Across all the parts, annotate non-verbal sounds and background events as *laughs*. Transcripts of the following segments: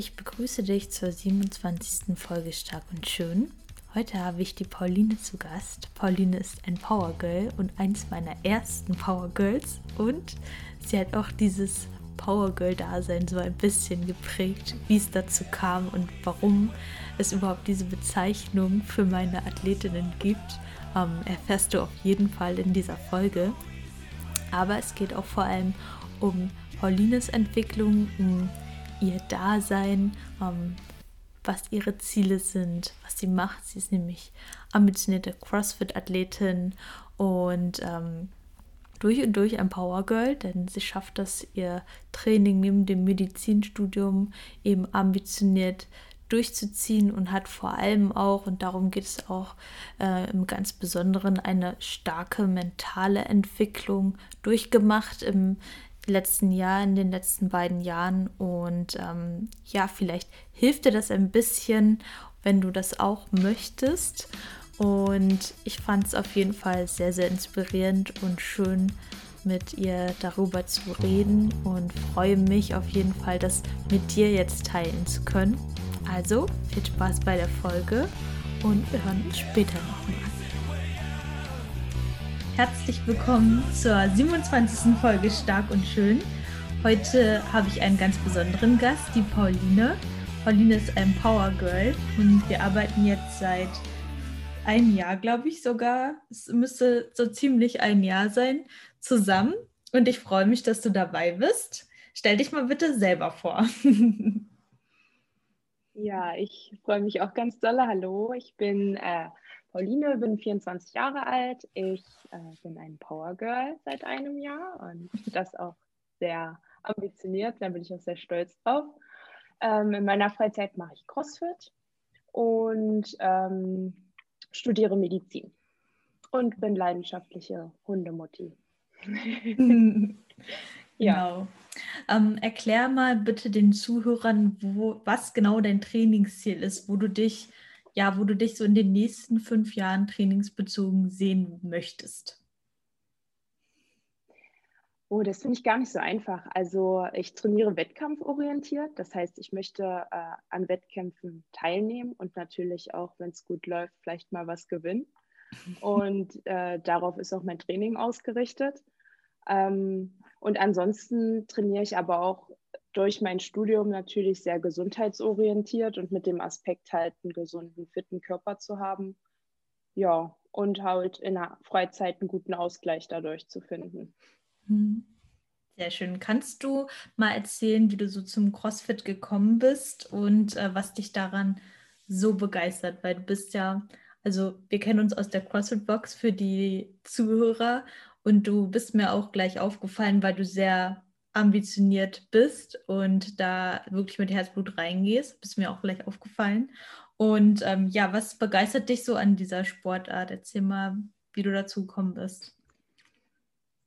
Ich begrüße dich zur 27. Folge Stark und Schön. Heute habe ich die Pauline zu Gast. Pauline ist ein Power Girl und eins meiner ersten Power Girls und sie hat auch dieses Power Girl Dasein so ein bisschen geprägt, wie es dazu kam und warum es überhaupt diese Bezeichnung für meine Athletinnen gibt, ähm, erfährst du auf jeden Fall in dieser Folge. Aber es geht auch vor allem um Paulines Entwicklung, um ihr Dasein, ähm, was ihre Ziele sind, was sie macht. Sie ist nämlich ambitionierte CrossFit-Athletin und ähm, durch und durch ein Power Girl, denn sie schafft das, ihr Training neben dem Medizinstudium eben ambitioniert durchzuziehen und hat vor allem auch, und darum geht es auch äh, im ganz Besonderen, eine starke mentale Entwicklung durchgemacht im letzten Jahr, in den letzten beiden Jahren. Und ähm, ja, vielleicht hilft dir das ein bisschen, wenn du das auch möchtest. Und ich fand es auf jeden Fall sehr, sehr inspirierend und schön, mit ihr darüber zu reden und freue mich auf jeden Fall, das mit dir jetzt teilen zu können. Also viel Spaß bei der Folge und wir hören uns später nochmal. Herzlich willkommen zur 27. Folge Stark und Schön. Heute habe ich einen ganz besonderen Gast, die Pauline. Pauline ist ein Power Girl und wir arbeiten jetzt seit einem Jahr, glaube ich sogar. Es müsste so ziemlich ein Jahr sein, zusammen. Und ich freue mich, dass du dabei bist. Stell dich mal bitte selber vor. *laughs* ja, ich freue mich auch ganz doll. Hallo, ich bin äh, Pauline, bin 24 Jahre alt. Ich äh, bin ein Power Girl seit einem Jahr und das auch sehr ambitioniert. Da bin ich auch sehr stolz drauf. Ähm, in meiner Freizeit mache ich CrossFit und ähm, studiere Medizin und bin leidenschaftliche Hundemutti. *laughs* Genau. Ähm, erklär mal bitte den Zuhörern, wo, was genau dein Trainingsziel ist, wo du dich ja, wo du dich so in den nächsten fünf Jahren trainingsbezogen sehen möchtest? Oh, das finde ich gar nicht so einfach. Also ich trainiere wettkampforientiert. Das heißt, ich möchte äh, an Wettkämpfen teilnehmen und natürlich auch, wenn es gut läuft, vielleicht mal was gewinnen. *laughs* Und äh, darauf ist auch mein Training ausgerichtet. Ähm, und ansonsten trainiere ich aber auch durch mein Studium natürlich sehr gesundheitsorientiert und mit dem Aspekt halt einen gesunden, fitten Körper zu haben. Ja, und halt in der Freizeit einen guten Ausgleich dadurch zu finden. Mhm. Sehr schön. Kannst du mal erzählen, wie du so zum CrossFit gekommen bist und äh, was dich daran so begeistert? Weil du bist ja, also wir kennen uns aus der CrossFit-Box für die Zuhörer und du bist mir auch gleich aufgefallen, weil du sehr ambitioniert bist und da wirklich mit Herzblut reingehst. Bist mir auch gleich aufgefallen. Und ähm, ja, was begeistert dich so an dieser Sportart? Erzähl mal, wie du dazu gekommen bist.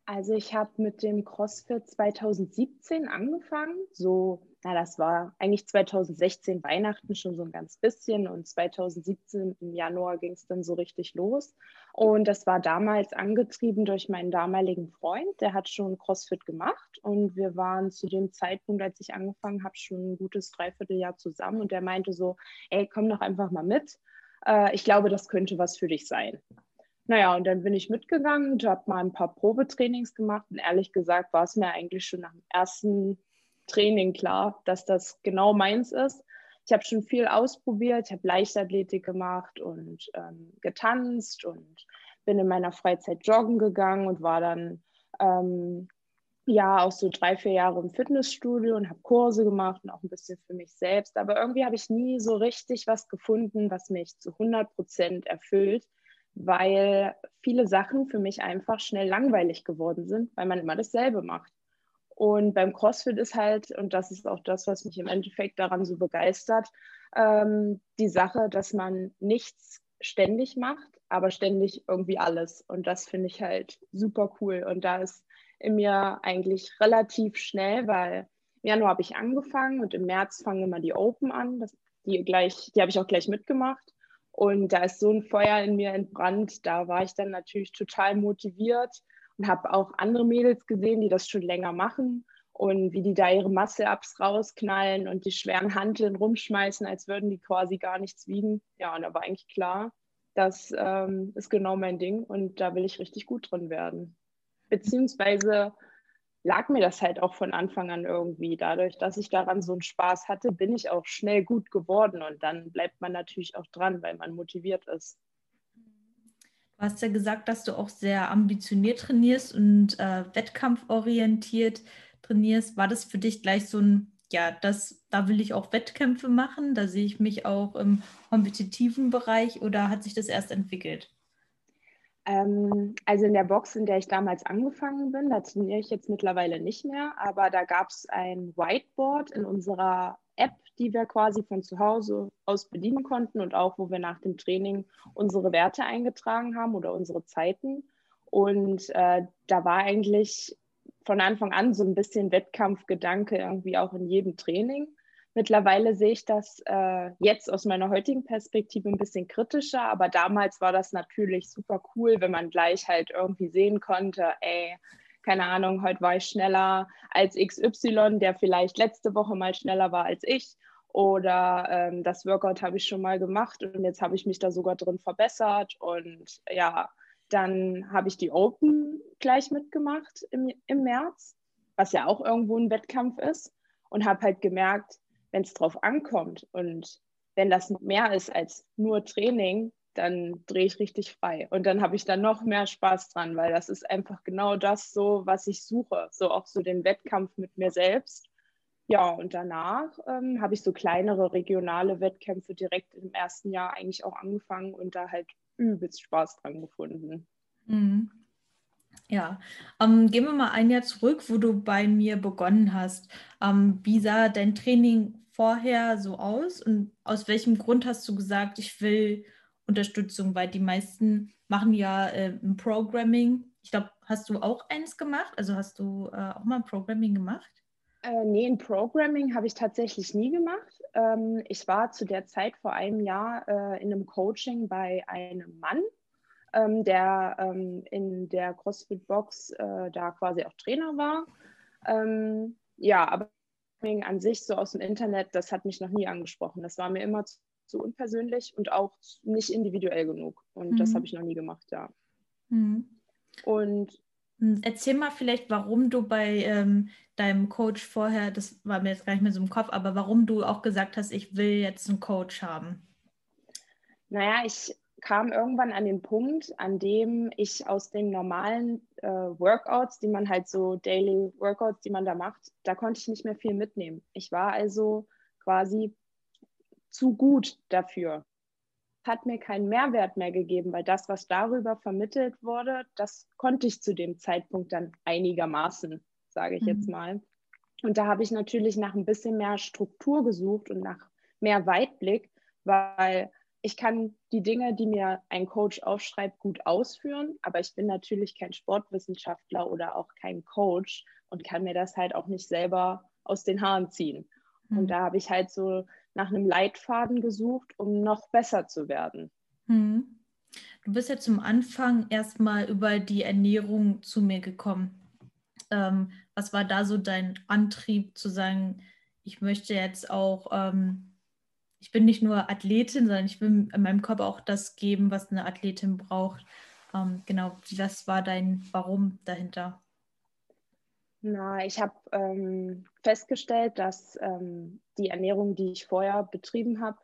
Also ich habe mit dem CrossFit 2017 angefangen, so na, das war eigentlich 2016 Weihnachten schon so ein ganz bisschen und 2017 im Januar ging es dann so richtig los. Und das war damals angetrieben durch meinen damaligen Freund, der hat schon CrossFit gemacht und wir waren zu dem Zeitpunkt, als ich angefangen habe, schon ein gutes Dreivierteljahr zusammen und der meinte so, ey, komm doch einfach mal mit. Äh, ich glaube, das könnte was für dich sein. Naja, und dann bin ich mitgegangen und habe mal ein paar Probetrainings gemacht und ehrlich gesagt war es mir eigentlich schon nach dem ersten Training klar, dass das genau meins ist. Ich habe schon viel ausprobiert, ich habe Leichtathletik gemacht und ähm, getanzt und bin in meiner Freizeit joggen gegangen und war dann ähm, ja auch so drei, vier Jahre im Fitnessstudio und habe Kurse gemacht und auch ein bisschen für mich selbst. Aber irgendwie habe ich nie so richtig was gefunden, was mich zu 100 Prozent erfüllt, weil viele Sachen für mich einfach schnell langweilig geworden sind, weil man immer dasselbe macht. Und beim CrossFit ist halt, und das ist auch das, was mich im Endeffekt daran so begeistert, ähm, die Sache, dass man nichts ständig macht, aber ständig irgendwie alles. Und das finde ich halt super cool. Und da ist in mir eigentlich relativ schnell, weil im Januar habe ich angefangen und im März fangen immer die Open an. Das, die die habe ich auch gleich mitgemacht. Und da ist so ein Feuer in mir entbrannt. Da war ich dann natürlich total motiviert und habe auch andere Mädels gesehen, die das schon länger machen und wie die da ihre Masse-Ups rausknallen und die schweren Hanteln rumschmeißen, als würden die quasi gar nichts wiegen. Ja, und da war eigentlich klar, das ähm, ist genau mein Ding und da will ich richtig gut drin werden. Beziehungsweise lag mir das halt auch von Anfang an irgendwie. Dadurch, dass ich daran so einen Spaß hatte, bin ich auch schnell gut geworden und dann bleibt man natürlich auch dran, weil man motiviert ist. Du hast ja gesagt, dass du auch sehr ambitioniert trainierst und äh, wettkampforientiert trainierst. War das für dich gleich so ein, ja, das, da will ich auch Wettkämpfe machen, da sehe ich mich auch im kompetitiven Bereich oder hat sich das erst entwickelt? Ähm, also in der Box, in der ich damals angefangen bin, da trainiere ich jetzt mittlerweile nicht mehr, aber da gab es ein Whiteboard in unserer App, die wir quasi von zu Hause aus bedienen konnten und auch, wo wir nach dem Training unsere Werte eingetragen haben oder unsere Zeiten. Und äh, da war eigentlich von Anfang an so ein bisschen Wettkampfgedanke irgendwie auch in jedem Training. Mittlerweile sehe ich das äh, jetzt aus meiner heutigen Perspektive ein bisschen kritischer, aber damals war das natürlich super cool, wenn man gleich halt irgendwie sehen konnte, ey, keine Ahnung, heute war ich schneller als XY, der vielleicht letzte Woche mal schneller war als ich. Oder ähm, das Workout habe ich schon mal gemacht und jetzt habe ich mich da sogar drin verbessert. Und ja, dann habe ich die Open gleich mitgemacht im, im März, was ja auch irgendwo ein Wettkampf ist. Und habe halt gemerkt, wenn es drauf ankommt und wenn das mehr ist als nur Training, dann drehe ich richtig frei. Und dann habe ich da noch mehr Spaß dran, weil das ist einfach genau das so, was ich suche. So auch so den Wettkampf mit mir selbst. Ja, und danach ähm, habe ich so kleinere regionale Wettkämpfe direkt im ersten Jahr eigentlich auch angefangen und da halt übelst Spaß dran gefunden. Mhm. Ja, ähm, gehen wir mal ein Jahr zurück, wo du bei mir begonnen hast. Ähm, wie sah dein Training vorher so aus und aus welchem Grund hast du gesagt, ich will Unterstützung, weil die meisten machen ja äh, ein Programming. Ich glaube, hast du auch eins gemacht? Also hast du äh, auch mal Programming gemacht? Äh, nee, ein Programming habe ich tatsächlich nie gemacht. Ähm, ich war zu der Zeit vor einem Jahr äh, in einem Coaching bei einem Mann, ähm, der ähm, in der CrossFit Box äh, da quasi auch Trainer war. Ähm, ja, aber an sich so aus dem Internet, das hat mich noch nie angesprochen. Das war mir immer zu, zu unpersönlich und auch nicht individuell genug. Und mhm. das habe ich noch nie gemacht, ja. Mhm. Und hm, Erzähl mal vielleicht, warum du bei ähm, deinem Coach vorher, das war mir jetzt gar nicht mehr so im Kopf, aber warum du auch gesagt hast, ich will jetzt einen Coach haben. Naja, ich kam irgendwann an den Punkt, an dem ich aus den normalen äh, Workouts, die man halt so Daily Workouts, die man da macht, da konnte ich nicht mehr viel mitnehmen. Ich war also quasi zu gut dafür. Hat mir keinen Mehrwert mehr gegeben, weil das, was darüber vermittelt wurde, das konnte ich zu dem Zeitpunkt dann einigermaßen, sage ich mhm. jetzt mal. Und da habe ich natürlich nach ein bisschen mehr Struktur gesucht und nach mehr Weitblick, weil ich kann die Dinge, die mir ein Coach aufschreibt, gut ausführen, aber ich bin natürlich kein Sportwissenschaftler oder auch kein Coach und kann mir das halt auch nicht selber aus den Haaren ziehen. Mhm. Und da habe ich halt so nach einem Leitfaden gesucht, um noch besser zu werden. Mhm. Du bist ja zum Anfang erstmal über die Ernährung zu mir gekommen. Ähm, was war da so dein Antrieb zu sagen, ich möchte jetzt auch ähm, ich bin nicht nur Athletin, sondern ich will meinem Körper auch das geben, was eine Athletin braucht. Ähm, genau, was war dein Warum dahinter? Na, ich habe ähm, festgestellt, dass ähm, die Ernährung, die ich vorher betrieben habe,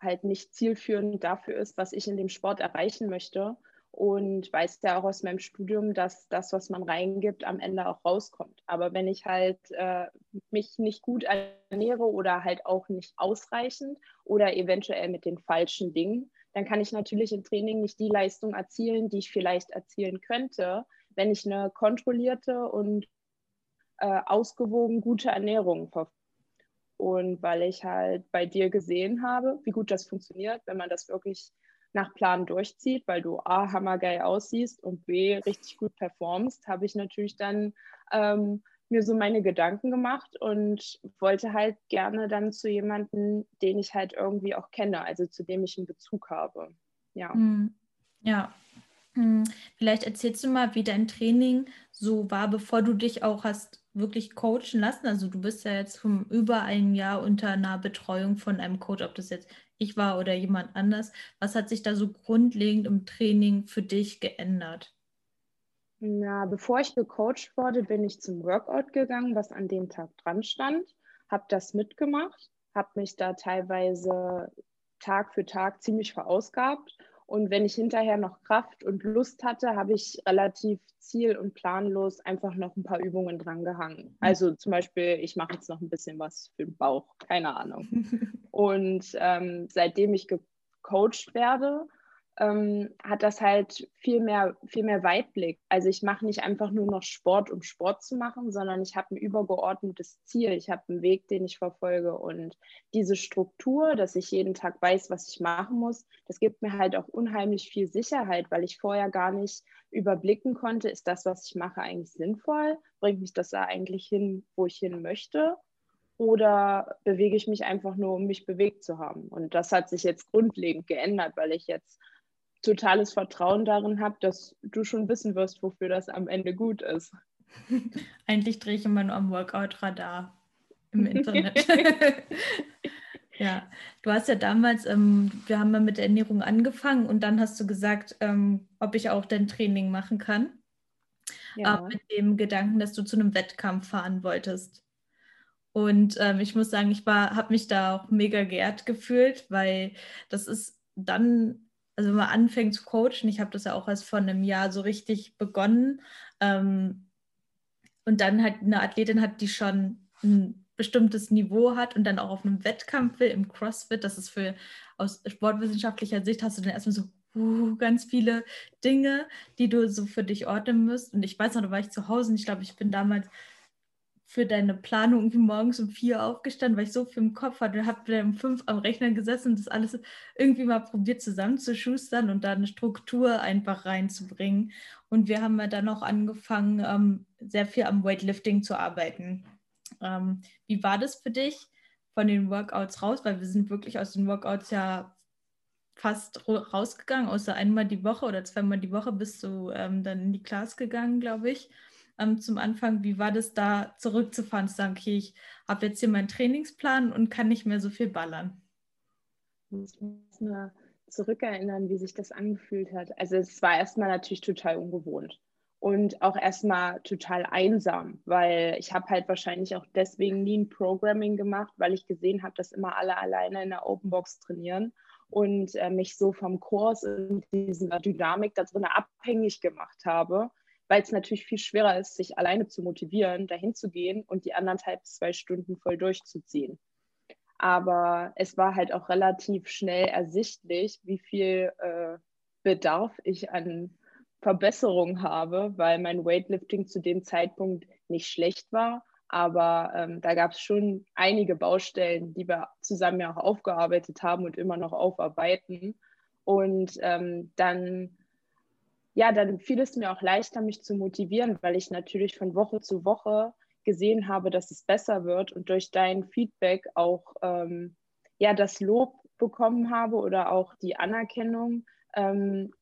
halt nicht zielführend dafür ist, was ich in dem Sport erreichen möchte und weiß ja auch aus meinem Studium, dass das, was man reingibt, am Ende auch rauskommt. Aber wenn ich halt äh, mich nicht gut ernähre oder halt auch nicht ausreichend oder eventuell mit den falschen Dingen, dann kann ich natürlich im Training nicht die Leistung erzielen, die ich vielleicht erzielen könnte, wenn ich eine kontrollierte und äh, ausgewogen gute Ernährung verfolge. Und weil ich halt bei dir gesehen habe, wie gut das funktioniert, wenn man das wirklich nach Plan durchzieht, weil du A, hammergeil aussiehst und B, richtig gut performst, habe ich natürlich dann ähm, mir so meine Gedanken gemacht und wollte halt gerne dann zu jemandem, den ich halt irgendwie auch kenne, also zu dem ich einen Bezug habe. Ja. Hm. Ja. Hm, vielleicht erzählst du mal, wie dein Training so war, bevor du dich auch hast wirklich coachen lassen. Also du bist ja jetzt vom über ein Jahr unter einer Betreuung von einem Coach, ob das jetzt ich war oder jemand anders. Was hat sich da so grundlegend im Training für dich geändert? Na, bevor ich gecoacht wurde, bin ich zum Workout gegangen, was an dem Tag dran stand, habe das mitgemacht, habe mich da teilweise Tag für Tag ziemlich verausgabt und wenn ich hinterher noch Kraft und Lust hatte, habe ich relativ ziel- und planlos einfach noch ein paar Übungen dran gehangen. Mhm. Also zum Beispiel, ich mache jetzt noch ein bisschen was für den Bauch, keine Ahnung. *laughs* und ähm, seitdem ich gecoacht werde, ähm, hat das halt viel mehr, viel mehr Weitblick. Also ich mache nicht einfach nur noch Sport, um Sport zu machen, sondern ich habe ein übergeordnetes Ziel. Ich habe einen Weg, den ich verfolge. Und diese Struktur, dass ich jeden Tag weiß, was ich machen muss, das gibt mir halt auch unheimlich viel Sicherheit, weil ich vorher gar nicht überblicken konnte, ist das, was ich mache, eigentlich sinnvoll? Bringt mich das da eigentlich hin, wo ich hin möchte? Oder bewege ich mich einfach nur, um mich bewegt zu haben? Und das hat sich jetzt grundlegend geändert, weil ich jetzt totales Vertrauen darin habe, dass du schon wissen wirst, wofür das am Ende gut ist. *laughs* Eigentlich drehe ich immer nur am Workout-Radar im *laughs* Internet. *laughs* ja, du hast ja damals, ähm, wir haben ja mit der Ernährung angefangen und dann hast du gesagt, ähm, ob ich auch dein Training machen kann. Ja. Äh, mit dem Gedanken, dass du zu einem Wettkampf fahren wolltest. Und ähm, ich muss sagen, ich habe mich da auch mega geehrt gefühlt, weil das ist dann also wenn man anfängt zu coachen, ich habe das ja auch erst vor einem Jahr so richtig begonnen. Ähm, und dann halt eine Athletin hat, die schon ein bestimmtes Niveau hat und dann auch auf einem Wettkampf will im CrossFit, das ist für aus sportwissenschaftlicher Sicht hast du dann erstmal so uh, ganz viele Dinge, die du so für dich ordnen musst. Und ich weiß noch, da war ich zu Hause und ich glaube, ich bin damals für deine Planung irgendwie morgens um vier aufgestanden, weil ich so viel im Kopf hatte. Ich habe um fünf am Rechner gesessen und das alles irgendwie mal probiert zusammenzuschustern und da eine Struktur einfach reinzubringen. Und wir haben ja dann auch angefangen, ähm, sehr viel am Weightlifting zu arbeiten. Ähm, wie war das für dich von den Workouts raus? Weil wir sind wirklich aus den Workouts ja fast rausgegangen, außer einmal die Woche oder zweimal die Woche bist du ähm, dann in die Class gegangen, glaube ich ähm, zum Anfang. Wie war das da zurückzufahren, zu sagen, okay, ich habe jetzt hier meinen Trainingsplan und kann nicht mehr so viel ballern? Ich muss mal zurückerinnern, wie sich das angefühlt hat. Also es war erstmal natürlich total ungewohnt und auch erstmal total einsam, weil ich habe halt wahrscheinlich auch deswegen nie ein Programming gemacht, weil ich gesehen habe, dass immer alle alleine in der Open Box trainieren und äh, mich so vom Kurs und dieser Dynamik da drin abhängig gemacht habe, weil es natürlich viel schwerer ist, sich alleine zu motivieren, dahin zu gehen und die anderthalb, zwei Stunden voll durchzuziehen. Aber es war halt auch relativ schnell ersichtlich, wie viel äh, Bedarf ich an Verbesserung habe, weil mein Weightlifting zu dem Zeitpunkt nicht schlecht war. Aber ähm, da gab es schon einige Baustellen, die wir zusammen ja auch aufgearbeitet haben und immer noch aufarbeiten. Und ähm, dann ja, dann fiel es mir auch leichter, mich zu motivieren, weil ich natürlich von Woche zu Woche gesehen habe, dass es besser wird und durch dein Feedback auch ähm, ja, das Lob bekommen habe oder auch die Anerkennung ähm,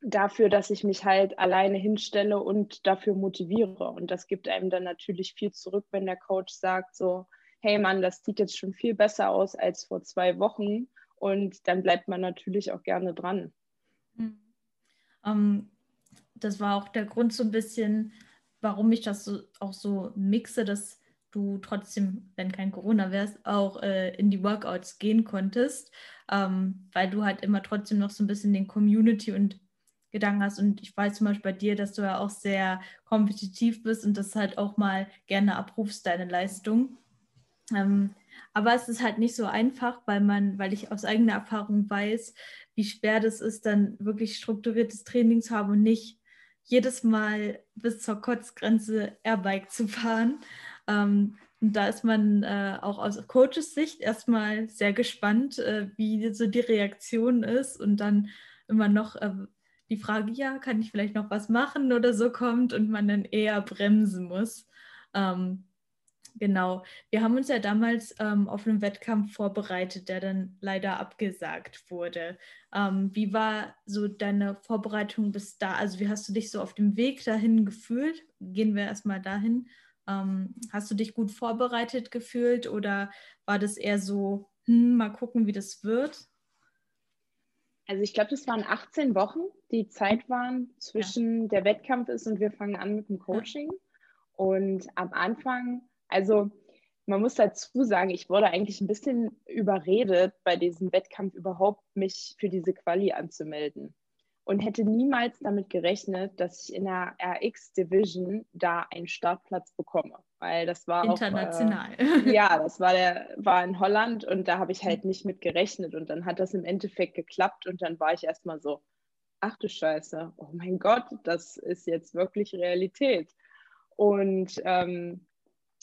dafür, dass ich mich halt alleine hinstelle und dafür motiviere. Und das gibt einem dann natürlich viel zurück, wenn der Coach sagt so, hey Mann, das sieht jetzt schon viel besser aus als vor zwei Wochen. Und dann bleibt man natürlich auch gerne dran. Mhm. Ähm, das war auch der Grund so ein bisschen, warum ich das so, auch so mixe, dass du trotzdem, wenn kein Corona wärst, auch äh, in die Workouts gehen konntest, ähm, weil du halt immer trotzdem noch so ein bisschen den Community und Gedanken hast. Und ich weiß zum Beispiel bei dir, dass du ja auch sehr kompetitiv bist und das halt auch mal gerne abrufst, deine Leistung. Ähm, aber es ist halt nicht so einfach, weil man, weil ich aus eigener Erfahrung weiß, wie schwer das ist, dann wirklich strukturiertes Training zu haben und nicht jedes Mal bis zur Kotzgrenze Airbike zu fahren. Ähm, und da ist man äh, auch aus Coaches Sicht erstmal sehr gespannt, äh, wie so die Reaktion ist und dann immer noch äh, die Frage, ja, kann ich vielleicht noch was machen oder so kommt und man dann eher bremsen muss. Ähm, Genau. Wir haben uns ja damals ähm, auf einen Wettkampf vorbereitet, der dann leider abgesagt wurde. Ähm, wie war so deine Vorbereitung bis da? Also wie hast du dich so auf dem Weg dahin gefühlt? Gehen wir erstmal dahin. Ähm, hast du dich gut vorbereitet gefühlt oder war das eher so, hm, mal gucken, wie das wird? Also ich glaube, das waren 18 Wochen, die Zeit waren zwischen ja. der Wettkampf ist und wir fangen an mit dem Coaching. Ja. Und am Anfang also man muss dazu sagen, ich wurde eigentlich ein bisschen überredet, bei diesem Wettkampf überhaupt mich für diese Quali anzumelden. Und hätte niemals damit gerechnet, dass ich in der RX Division da einen Startplatz bekomme. Weil das war international. Auch, äh, *laughs* ja, das war der war in Holland und da habe ich halt nicht mit gerechnet. Und dann hat das im Endeffekt geklappt und dann war ich erstmal so, ach du Scheiße, oh mein Gott, das ist jetzt wirklich Realität. Und ähm,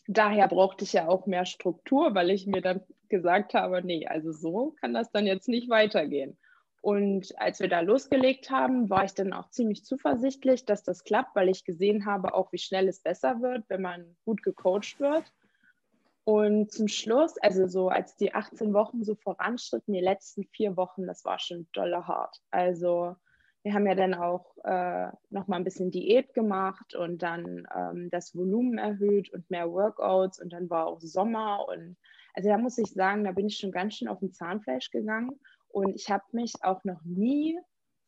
daher brauchte ich ja auch mehr Struktur, weil ich mir dann gesagt habe, nee, also so kann das dann jetzt nicht weitergehen. Und als wir da losgelegt haben, war ich dann auch ziemlich zuversichtlich, dass das klappt, weil ich gesehen habe, auch wie schnell es besser wird, wenn man gut gecoacht wird. Und zum Schluss, also so als die 18 Wochen so voranschritten, die letzten vier Wochen, das war schon dolle hart. Also wir haben ja dann auch äh, nochmal ein bisschen Diät gemacht und dann ähm, das Volumen erhöht und mehr Workouts und dann war auch Sommer und also da muss ich sagen, da bin ich schon ganz schön auf den Zahnfleisch gegangen und ich habe mich auch noch nie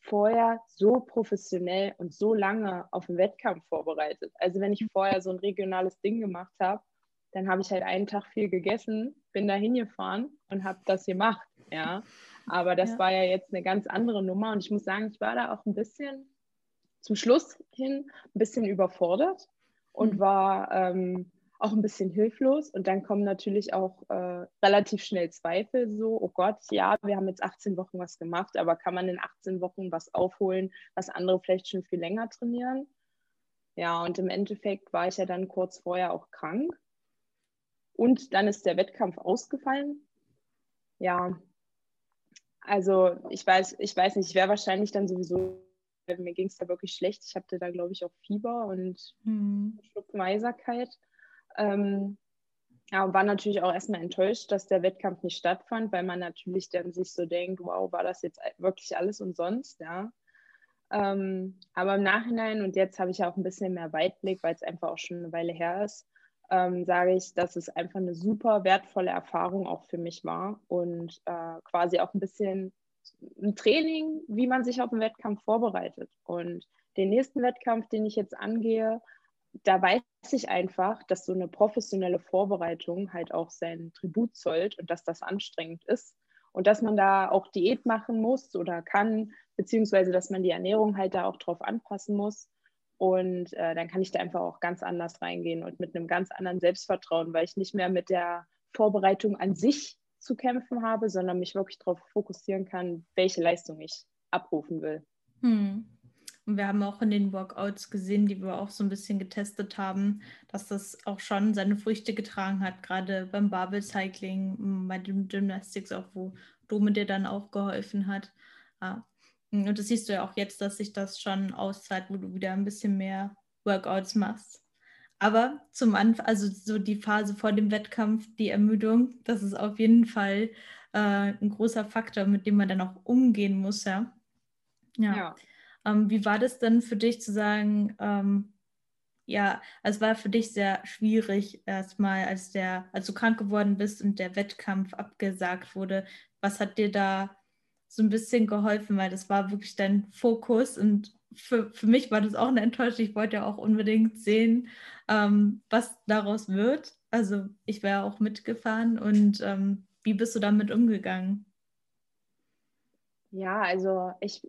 vorher so professionell und so lange auf einen Wettkampf vorbereitet. Also wenn ich vorher so ein regionales Ding gemacht habe, dann habe ich halt einen Tag viel gegessen, bin da hingefahren und habe das gemacht, ja. Aber das ja. war ja jetzt eine ganz andere Nummer und ich muss sagen, ich war da auch ein bisschen zum Schluss hin ein bisschen überfordert und mhm. war ähm, auch ein bisschen hilflos. Und dann kommen natürlich auch äh, relativ schnell Zweifel, so, oh Gott, ja, wir haben jetzt 18 Wochen was gemacht, aber kann man in 18 Wochen was aufholen, was andere vielleicht schon viel länger trainieren? Ja, und im Endeffekt war ich ja dann kurz vorher auch krank. Und dann ist der Wettkampf ausgefallen. Ja, also ich weiß, ich weiß nicht, ich wäre wahrscheinlich dann sowieso, mir ging es da wirklich schlecht. Ich hatte da, glaube ich, auch Fieber und mhm. Schluckmeiserkeit. Ähm, ja, war natürlich auch erstmal enttäuscht, dass der Wettkampf nicht stattfand, weil man natürlich dann sich so denkt, wow, war das jetzt wirklich alles umsonst, ja. Ähm, aber im Nachhinein, und jetzt habe ich auch ein bisschen mehr Weitblick, weil es einfach auch schon eine Weile her ist, ähm, sage ich, dass es einfach eine super wertvolle Erfahrung auch für mich war und äh, quasi auch ein bisschen ein Training, wie man sich auf einen Wettkampf vorbereitet. Und den nächsten Wettkampf, den ich jetzt angehe, da weiß ich einfach, dass so eine professionelle Vorbereitung halt auch sein Tribut zollt und dass das anstrengend ist und dass man da auch Diät machen muss oder kann, beziehungsweise dass man die Ernährung halt da auch drauf anpassen muss. Und äh, dann kann ich da einfach auch ganz anders reingehen und mit einem ganz anderen Selbstvertrauen, weil ich nicht mehr mit der Vorbereitung an sich zu kämpfen habe, sondern mich wirklich darauf fokussieren kann, welche Leistung ich abrufen will. Hm. Und wir haben auch in den Workouts gesehen, die wir auch so ein bisschen getestet haben, dass das auch schon seine Früchte getragen hat, gerade beim Barbell Cycling, bei den Gymnastics auch, wo Dome dir dann auch geholfen hat. Ja. Und das siehst du ja auch jetzt, dass sich das schon auszahlt, wo du wieder ein bisschen mehr Workouts machst. Aber zum Anfang, also so die Phase vor dem Wettkampf, die Ermüdung, das ist auf jeden Fall äh, ein großer Faktor, mit dem man dann auch umgehen muss, ja. Ja. ja. Ähm, wie war das denn für dich zu sagen, ähm, ja, es war für dich sehr schwierig erstmal, als der, als du krank geworden bist und der Wettkampf abgesagt wurde. Was hat dir da so ein bisschen geholfen, weil das war wirklich dein Fokus und für, für mich war das auch eine Enttäuschung. Ich wollte ja auch unbedingt sehen, ähm, was daraus wird. Also ich wäre auch mitgefahren und ähm, wie bist du damit umgegangen? Ja, also ich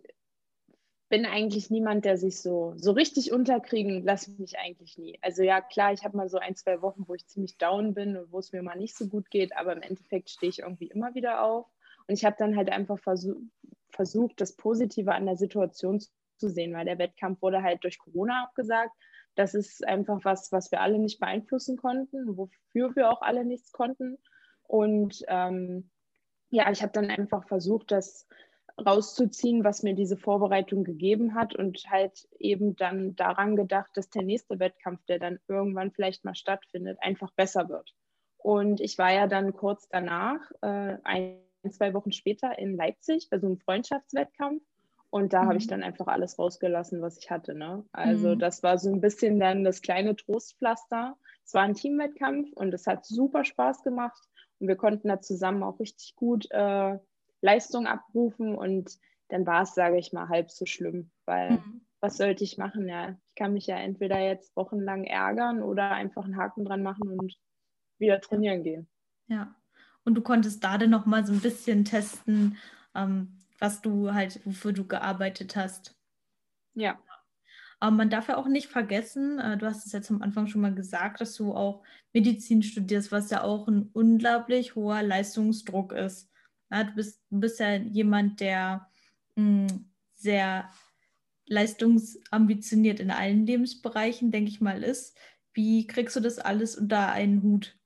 bin eigentlich niemand, der sich so, so richtig unterkriegen lasse mich eigentlich nie. Also ja, klar, ich habe mal so ein, zwei Wochen, wo ich ziemlich down bin und wo es mir mal nicht so gut geht, aber im Endeffekt stehe ich irgendwie immer wieder auf. Und ich habe dann halt einfach versuch, versucht, das Positive an der Situation zu sehen, weil der Wettkampf wurde halt durch Corona abgesagt. Das ist einfach was, was wir alle nicht beeinflussen konnten, wofür wir auch alle nichts konnten. Und ähm, ja, ich habe dann einfach versucht, das rauszuziehen, was mir diese Vorbereitung gegeben hat und halt eben dann daran gedacht, dass der nächste Wettkampf, der dann irgendwann vielleicht mal stattfindet, einfach besser wird. Und ich war ja dann kurz danach, äh, ein, zwei Wochen später in Leipzig bei so einem Freundschaftswettkampf. Und da mhm. habe ich mhm. dann einfach alles rausgelassen, was ich hatte. Ne? Also mhm. das war so ein bisschen dann das kleine Trostpflaster. Es war ein Teamwettkampf und es hat super Spaß gemacht. Und wir konnten da zusammen auch richtig gut äh, Leistung abrufen. Und dann war es, sage ich mal, halb so schlimm. Weil mhm. was sollte ich machen? Ja, ich kann mich ja entweder jetzt wochenlang ärgern oder einfach einen Haken dran machen und wieder trainieren gehen. Ja. Und du konntest da dann nochmal so ein bisschen testen, ähm, was du halt, wofür du gearbeitet hast. Ja. Aber man darf ja auch nicht vergessen, äh, du hast es jetzt am Anfang schon mal gesagt, dass du auch Medizin studierst, was ja auch ein unglaublich hoher Leistungsdruck ist. Ja, du, bist, du bist ja jemand, der mh, hm, sehr leistungsambitioniert in allen Lebensbereichen, denke ich mal, ist. Wie kriegst du das alles unter einen Hut?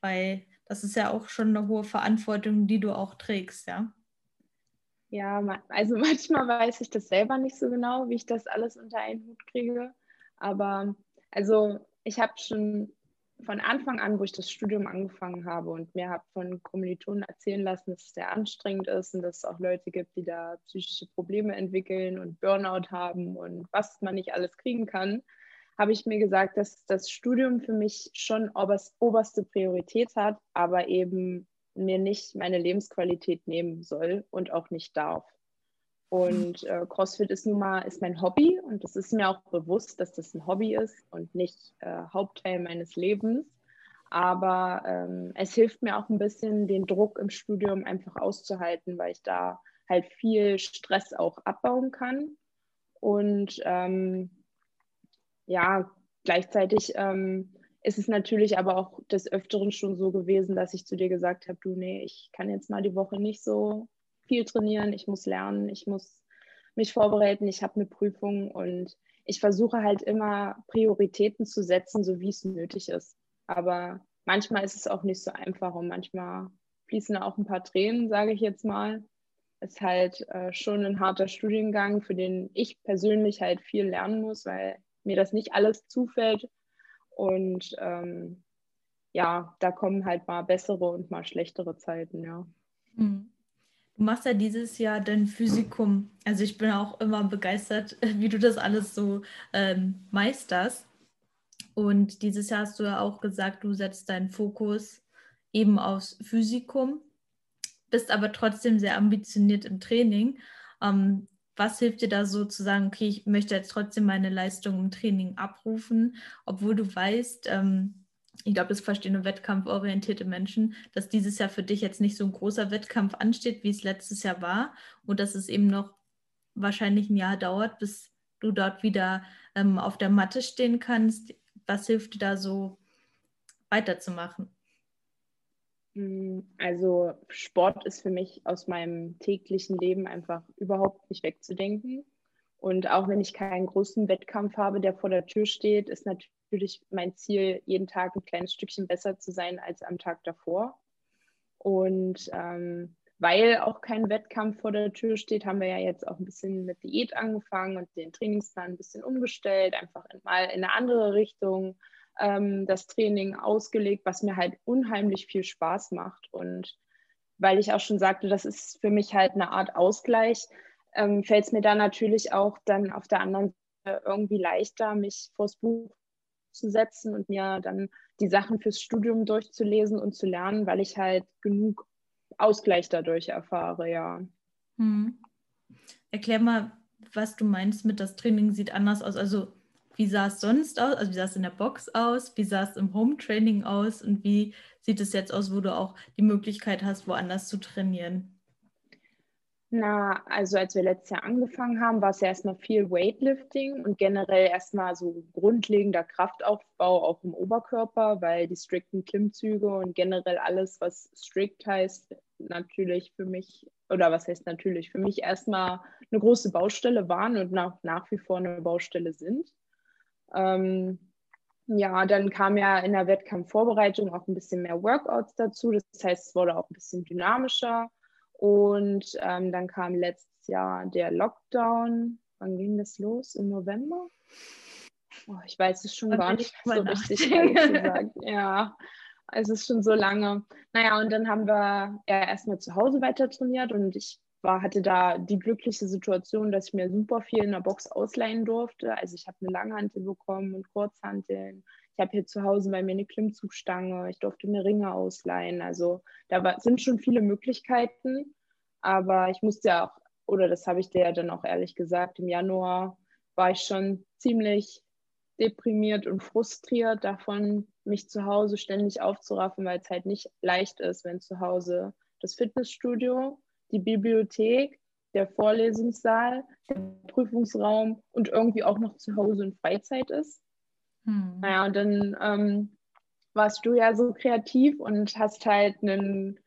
Weil das ist ja auch schon eine hohe Verantwortung, die du auch trägst, ja? Ja, also *laughs* manchmal weiß ich das selber nicht so genau, wie ich das alles unter einen Hut kriege. Aber also ich habe schon von Anfang an, wo ich das Studium angefangen habe und mir habe von Kommilitonen erzählen lassen, dass es sehr anstrengend ist und dass es auch Leute gibt, die da psychische Probleme entwickeln und Burnout haben und was man nicht alles kriegen kann, habe ich mir gesagt, dass das Studium für mich schon oberste Priorität hat, aber eben mir nicht meine Lebensqualität nehmen soll und auch nicht darf. Und äh, CrossFit ist nun mal ist mein Hobby und es ist mir auch bewusst, dass das ein Hobby ist und nicht äh, Hauptteil meines Lebens. Aber ähm, es hilft mir auch ein bisschen, den Druck im Studium einfach auszuhalten, weil ich da halt viel Stress auch abbauen kann. Und ähm, ja, gleichzeitig ähm, ist es natürlich aber auch des Öfteren schon so gewesen, dass ich zu dir gesagt habe, du, nee, ich kann jetzt mal die Woche nicht so viel trainieren, ich muss lernen, ich muss mich vorbereiten, ich habe eine Prüfung und ich versuche halt immer Prioritäten zu setzen, so wie es nötig ist. Aber manchmal ist es auch nicht so einfach und manchmal fließen auch ein paar Tränen, sage ich jetzt mal. Ist halt äh, schon ein harter Studiengang, für den ich persönlich halt viel lernen muss, weil mir das nicht alles zufällt. Und ähm, ja, da kommen halt mal bessere und mal schlechtere Zeiten, ja. Mhm. Du machst ja dieses Jahr dein Physikum. Also ich bin auch immer begeistert, *laughs* wie du das alles so ähm, meisterst. Und dieses Jahr hast du ja auch gesagt, du setzt deinen Fokus eben aufs Physikum, bist aber trotzdem sehr ambitioniert im Training. Ähm, was hilft dir da so zu sagen, okay, ich möchte jetzt trotzdem meine Leistung im Training abrufen, obwohl du weißt, ähm, ich glaube, das verstehen nur wettkampforientierte Menschen, dass dieses Jahr für dich jetzt nicht so ein großer Wettkampf ansteht, wie es letztes Jahr war und dass es eben noch wahrscheinlich ein Jahr dauert, bis du dort wieder ähm, auf der Matte stehen kannst. Was hilft dir da so weiterzumachen? Mm, also Sport ist für mich aus meinem täglichen Leben einfach überhaupt nicht wegzudenken. Und auch wenn ich keinen großen Wettkampf habe, der vor der Tür steht, ist natürlich mein Ziel, jeden Tag ein kleines Stückchen besser zu sein als am Tag davor. Und ähm, weil auch kein Wettkampf vor der Tür steht, haben wir ja jetzt auch ein bisschen mit Diät angefangen und den Trainingsplan ein bisschen umgestellt, einfach mal in eine andere Richtung ähm, das Training ausgelegt, was mir halt unheimlich viel Spaß macht. Und weil ich auch schon sagte, das ist für mich halt eine Art Ausgleich, ähm, fällt es mir da natürlich auch dann auf der anderen Seite irgendwie leichter, mich vors Buch zu setzen und mir dann die Sachen fürs Studium durchzulesen und zu lernen, weil ich halt genug Ausgleich dadurch erfahre, ja. Hm. Erklär mal, was du meinst mit das Training sieht anders aus. Also wie sah es sonst aus? Also wie sah es in der Box aus? Wie sah es im Home-Training aus? Und wie sieht es jetzt aus, wo du auch die Möglichkeit hast, woanders zu trainieren? Na, also als wir letztes Jahr angefangen haben, war es ja erstmal viel Weightlifting und generell erstmal so grundlegender Kraftaufbau auch im Oberkörper, weil die strikten Klimmzüge und generell alles, was strikt heißt, natürlich für mich, oder was heißt natürlich, für mich erstmal eine große Baustelle waren und nach, nach wie vor eine Baustelle sind. Ähm, ja, dann kam ja in der Wettkampfvorbereitung auch ein bisschen mehr Workouts dazu. Das heißt, es wurde auch ein bisschen dynamischer. Und ähm, dann kam letztes Jahr der Lockdown. Wann ging das los? Im November? Oh, ich weiß es schon gar nicht so richtig, *laughs* gesagt. Ja, es ist schon so lange. Naja, und dann haben wir ja erstmal zu Hause weiter trainiert und ich war, hatte da die glückliche Situation, dass ich mir super viel in der Box ausleihen durfte. Also ich habe eine Langhantel bekommen und Kurzhanteln. Ich habe hier zu Hause bei mir eine Klimmzugstange. Ich durfte mir Ringe ausleihen. Also da war, sind schon viele Möglichkeiten. Aber ich musste ja auch, oder das habe ich dir ja dann auch ehrlich gesagt, im Januar war ich schon ziemlich deprimiert und frustriert davon, mich zu Hause ständig aufzuraffen, weil es halt nicht leicht ist, wenn zu Hause das Fitnessstudio, die Bibliothek, der Vorlesungssaal, der Prüfungsraum und irgendwie auch noch zu Hause in Freizeit ist. Hm. Naja, und dann ähm, warst du ja so kreativ und hast halt einen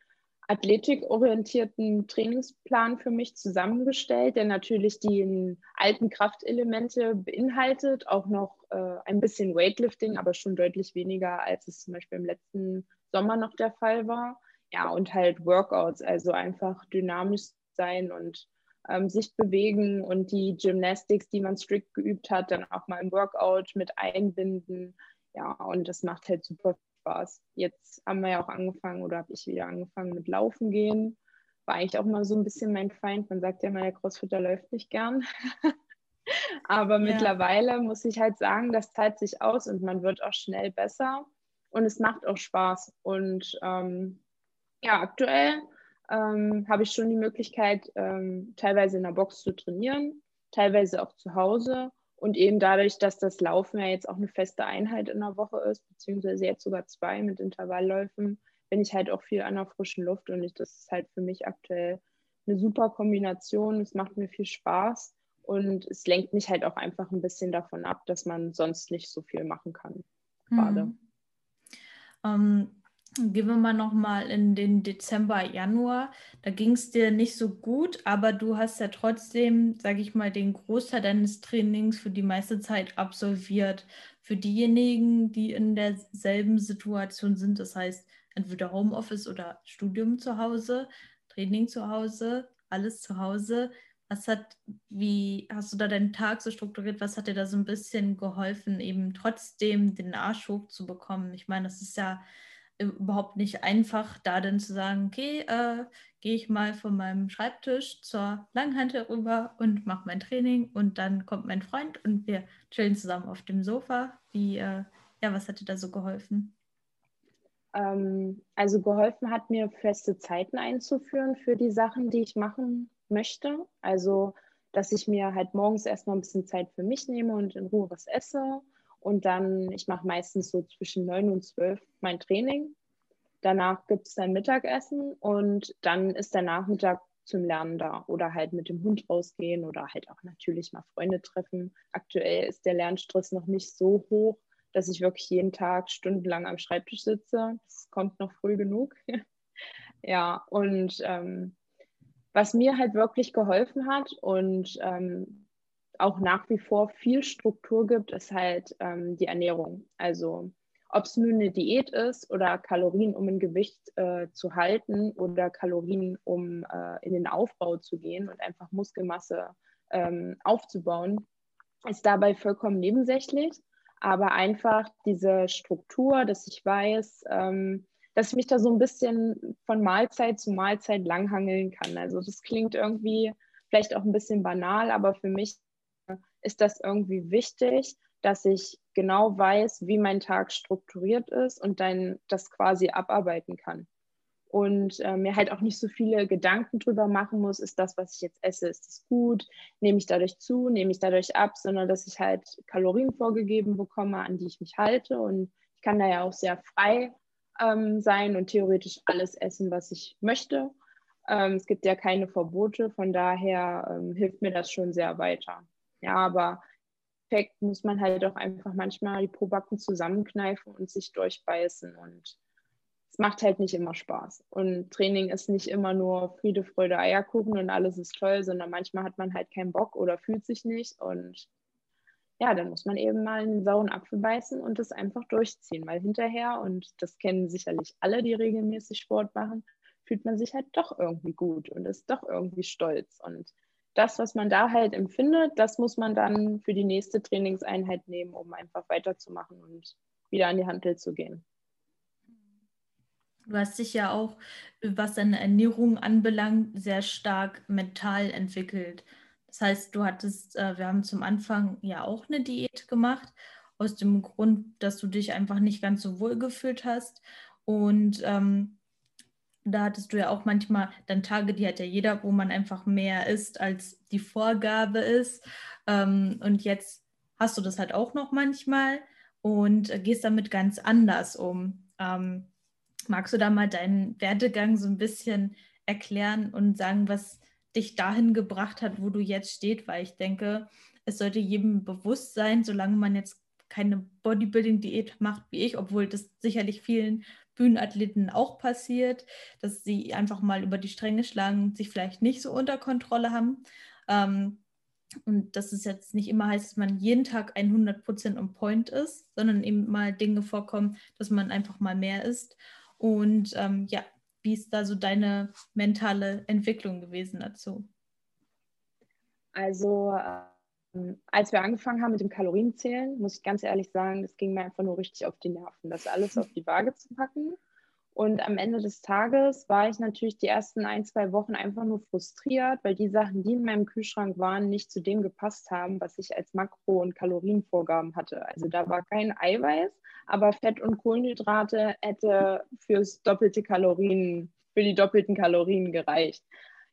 athletikorientierten Trainingsplan für mich zusammengestellt, der natürlich die alten Kraftelemente beinhaltet, auch noch äh, ein bisschen Weightlifting, aber schon deutlich weniger, als es zum Beispiel im letzten Sommer noch der Fall war. Ja, und halt Workouts, also einfach dynamisch sein und ähm, sich bewegen und die Gymnastics, die man strikt geübt hat, dann auch mal im Workout mit einbinden. Ja, und das macht halt super Spaß. Jetzt haben wir ja auch angefangen oder habe ich wieder angefangen mit Laufen gehen. War eigentlich auch mal so ein bisschen mein Feind. Man sagt ja immer, der Crossfitter läuft nicht gern. *laughs* Aber ja. mittlerweile muss ich halt sagen, das zahlt sich aus und man wird auch schnell besser und es macht auch Spaß. Und ähm, ja, aktuell ähm, habe ich schon die Möglichkeit, ähm, teilweise in der Box zu trainieren, teilweise auch zu Hause. Und eben dadurch, dass das Laufen ja jetzt auch eine feste Einheit in der Woche ist, beziehungsweise jetzt sogar zwei mit Intervallläufen, bin ich halt auch viel an der frischen Luft und ich, das ist halt für mich aktuell eine super Kombination. Es macht mir viel Spaß und es lenkt mich halt auch einfach ein bisschen davon ab, dass man sonst nicht so viel machen kann. Gerade. Mhm. Um, Gehen wir mal nochmal in den Dezember, Januar. Da ging es dir nicht so gut, aber du hast ja trotzdem, sage ich mal, den Großteil deines Trainings für die meiste Zeit absolviert. Für diejenigen, die in derselben Situation sind, das heißt entweder Homeoffice oder Studium zu Hause, Training zu Hause, alles zu Hause. Was hat, wie hast du da deinen Tag so strukturiert? Was hat dir da so ein bisschen geholfen, eben trotzdem den Arsch hochzubekommen? Ich meine, das ist ja überhaupt nicht einfach, da dann zu sagen, okay, äh, gehe ich mal von meinem Schreibtisch zur Langhantel rüber und mache mein Training und dann kommt mein Freund und wir chillen zusammen auf dem Sofa. Wie, äh, ja, was hat dir da so geholfen? Ähm, also geholfen hat mir feste Zeiten einzuführen für die Sachen, die ich machen möchte. Also, dass ich mir halt morgens erstmal ein bisschen Zeit für mich nehme und in Ruhe was esse und dann, ich mache meistens so zwischen neun und zwölf mein Training. Danach gibt es dann Mittagessen und dann ist der Nachmittag zum Lernen da oder halt mit dem Hund rausgehen oder halt auch natürlich mal Freunde treffen. Aktuell ist der Lernstress noch nicht so hoch, dass ich wirklich jeden Tag stundenlang am Schreibtisch sitze. Das kommt noch früh genug. *laughs* ja, und ähm, was mir halt wirklich geholfen hat und ähm, auch nach wie vor viel Struktur gibt, ist halt ähm, die Ernährung. Also ob es nur eine Diät ist oder Kalorien, um ein Gewicht äh, zu halten oder Kalorien, um äh, in den Aufbau zu gehen und einfach Muskelmasse ähm, aufzubauen, ist dabei vollkommen nebensächlich. Aber einfach diese Struktur, dass ich weiß, ähm, dass ich mich da so ein bisschen von Mahlzeit zu Mahlzeit langhangeln kann. Also das klingt irgendwie vielleicht auch ein bisschen banal, aber für mich ist das irgendwie wichtig, dass ich genau weiß, wie mein Tag strukturiert ist und dann das quasi abarbeiten kann. Und äh, mir halt auch nicht so viele Gedanken drüber machen muss, ist das, was ich jetzt esse, ist das gut, nehme ich dadurch zu, nehme ich dadurch ab, sondern dass ich halt Kalorien vorgegeben bekomme, an die ich mich halte. Und ich kann da ja auch sehr frei ähm, sein und theoretisch alles essen, was ich möchte. Ähm, es gibt ja keine Verbote, von daher ähm, hilft mir das schon sehr weiter. Ja, aber Effekt muss man halt auch einfach manchmal die Probacken zusammenkneifen und sich durchbeißen und es macht halt nicht immer Spaß. Und Training ist nicht immer nur Friede, Freude, Eierkuchen und alles ist toll, sondern manchmal hat man halt keinen Bock oder fühlt sich nicht und ja, dann muss man eben mal einen sauren Apfel beißen und das einfach durchziehen, weil hinterher, und das kennen sicherlich alle, die regelmäßig Sport machen, fühlt man sich halt doch irgendwie gut und ist doch irgendwie stolz. Und das, was man da halt empfindet, das muss man dann für die nächste Trainingseinheit nehmen, um einfach weiterzumachen und wieder an die Handel zu gehen. Du hast dich ja auch, was deine Ernährung anbelangt, sehr stark mental entwickelt. Das heißt, du hattest, äh, wir haben zum Anfang ja auch eine Diät gemacht, aus dem Grund, dass du dich einfach nicht ganz so wohl gefühlt hast. Und ähm, da hattest du ja auch manchmal dann Tage, die hat ja jeder, wo man einfach mehr isst, als die Vorgabe ist. Ähm, und jetzt hast du das halt auch noch manchmal und gehst damit ganz anders um. Ähm, magst du da mal deinen Werdegang so ein bisschen erklären und sagen, was dich dahin gebracht hat, wo du jetzt stehst? Weil ich denke, es sollte jedem bewusst sein, solange man jetzt keine Bodybuilding-Diät macht wie ich, obwohl das sicherlich vielen Bühnenathleten auch passiert, dass sie einfach mal über die Stränge schlagen, sich vielleicht nicht so unter Kontrolle haben. Ähm, und dass es jetzt nicht immer heißt, dass man jeden Tag 100% on point ist, sondern eben mal Dinge vorkommen, dass man einfach mal mehr isst. Und ähm, ja, wie ist da so deine mentale Entwicklung gewesen dazu? Also, ähm, als wir angefangen haben mit dem Kalorienzählen, muss ich ganz ehrlich sagen, das ging mir einfach nur richtig auf die Nerven, das alles auf die Waage zu packen. Und am Ende des Tages war ich natürlich die ersten ein, zwei Wochen einfach nur frustriert, weil die Sachen, die in meinem Kühlschrank waren, nicht zu dem gepasst haben, was ich als Makro- und Kalorienvorgaben hatte. Also da war kein Eiweiß, aber Fett und Kohlenhydrate hätte fürs doppelte Kalorien, für die doppelten Kalorien gereicht.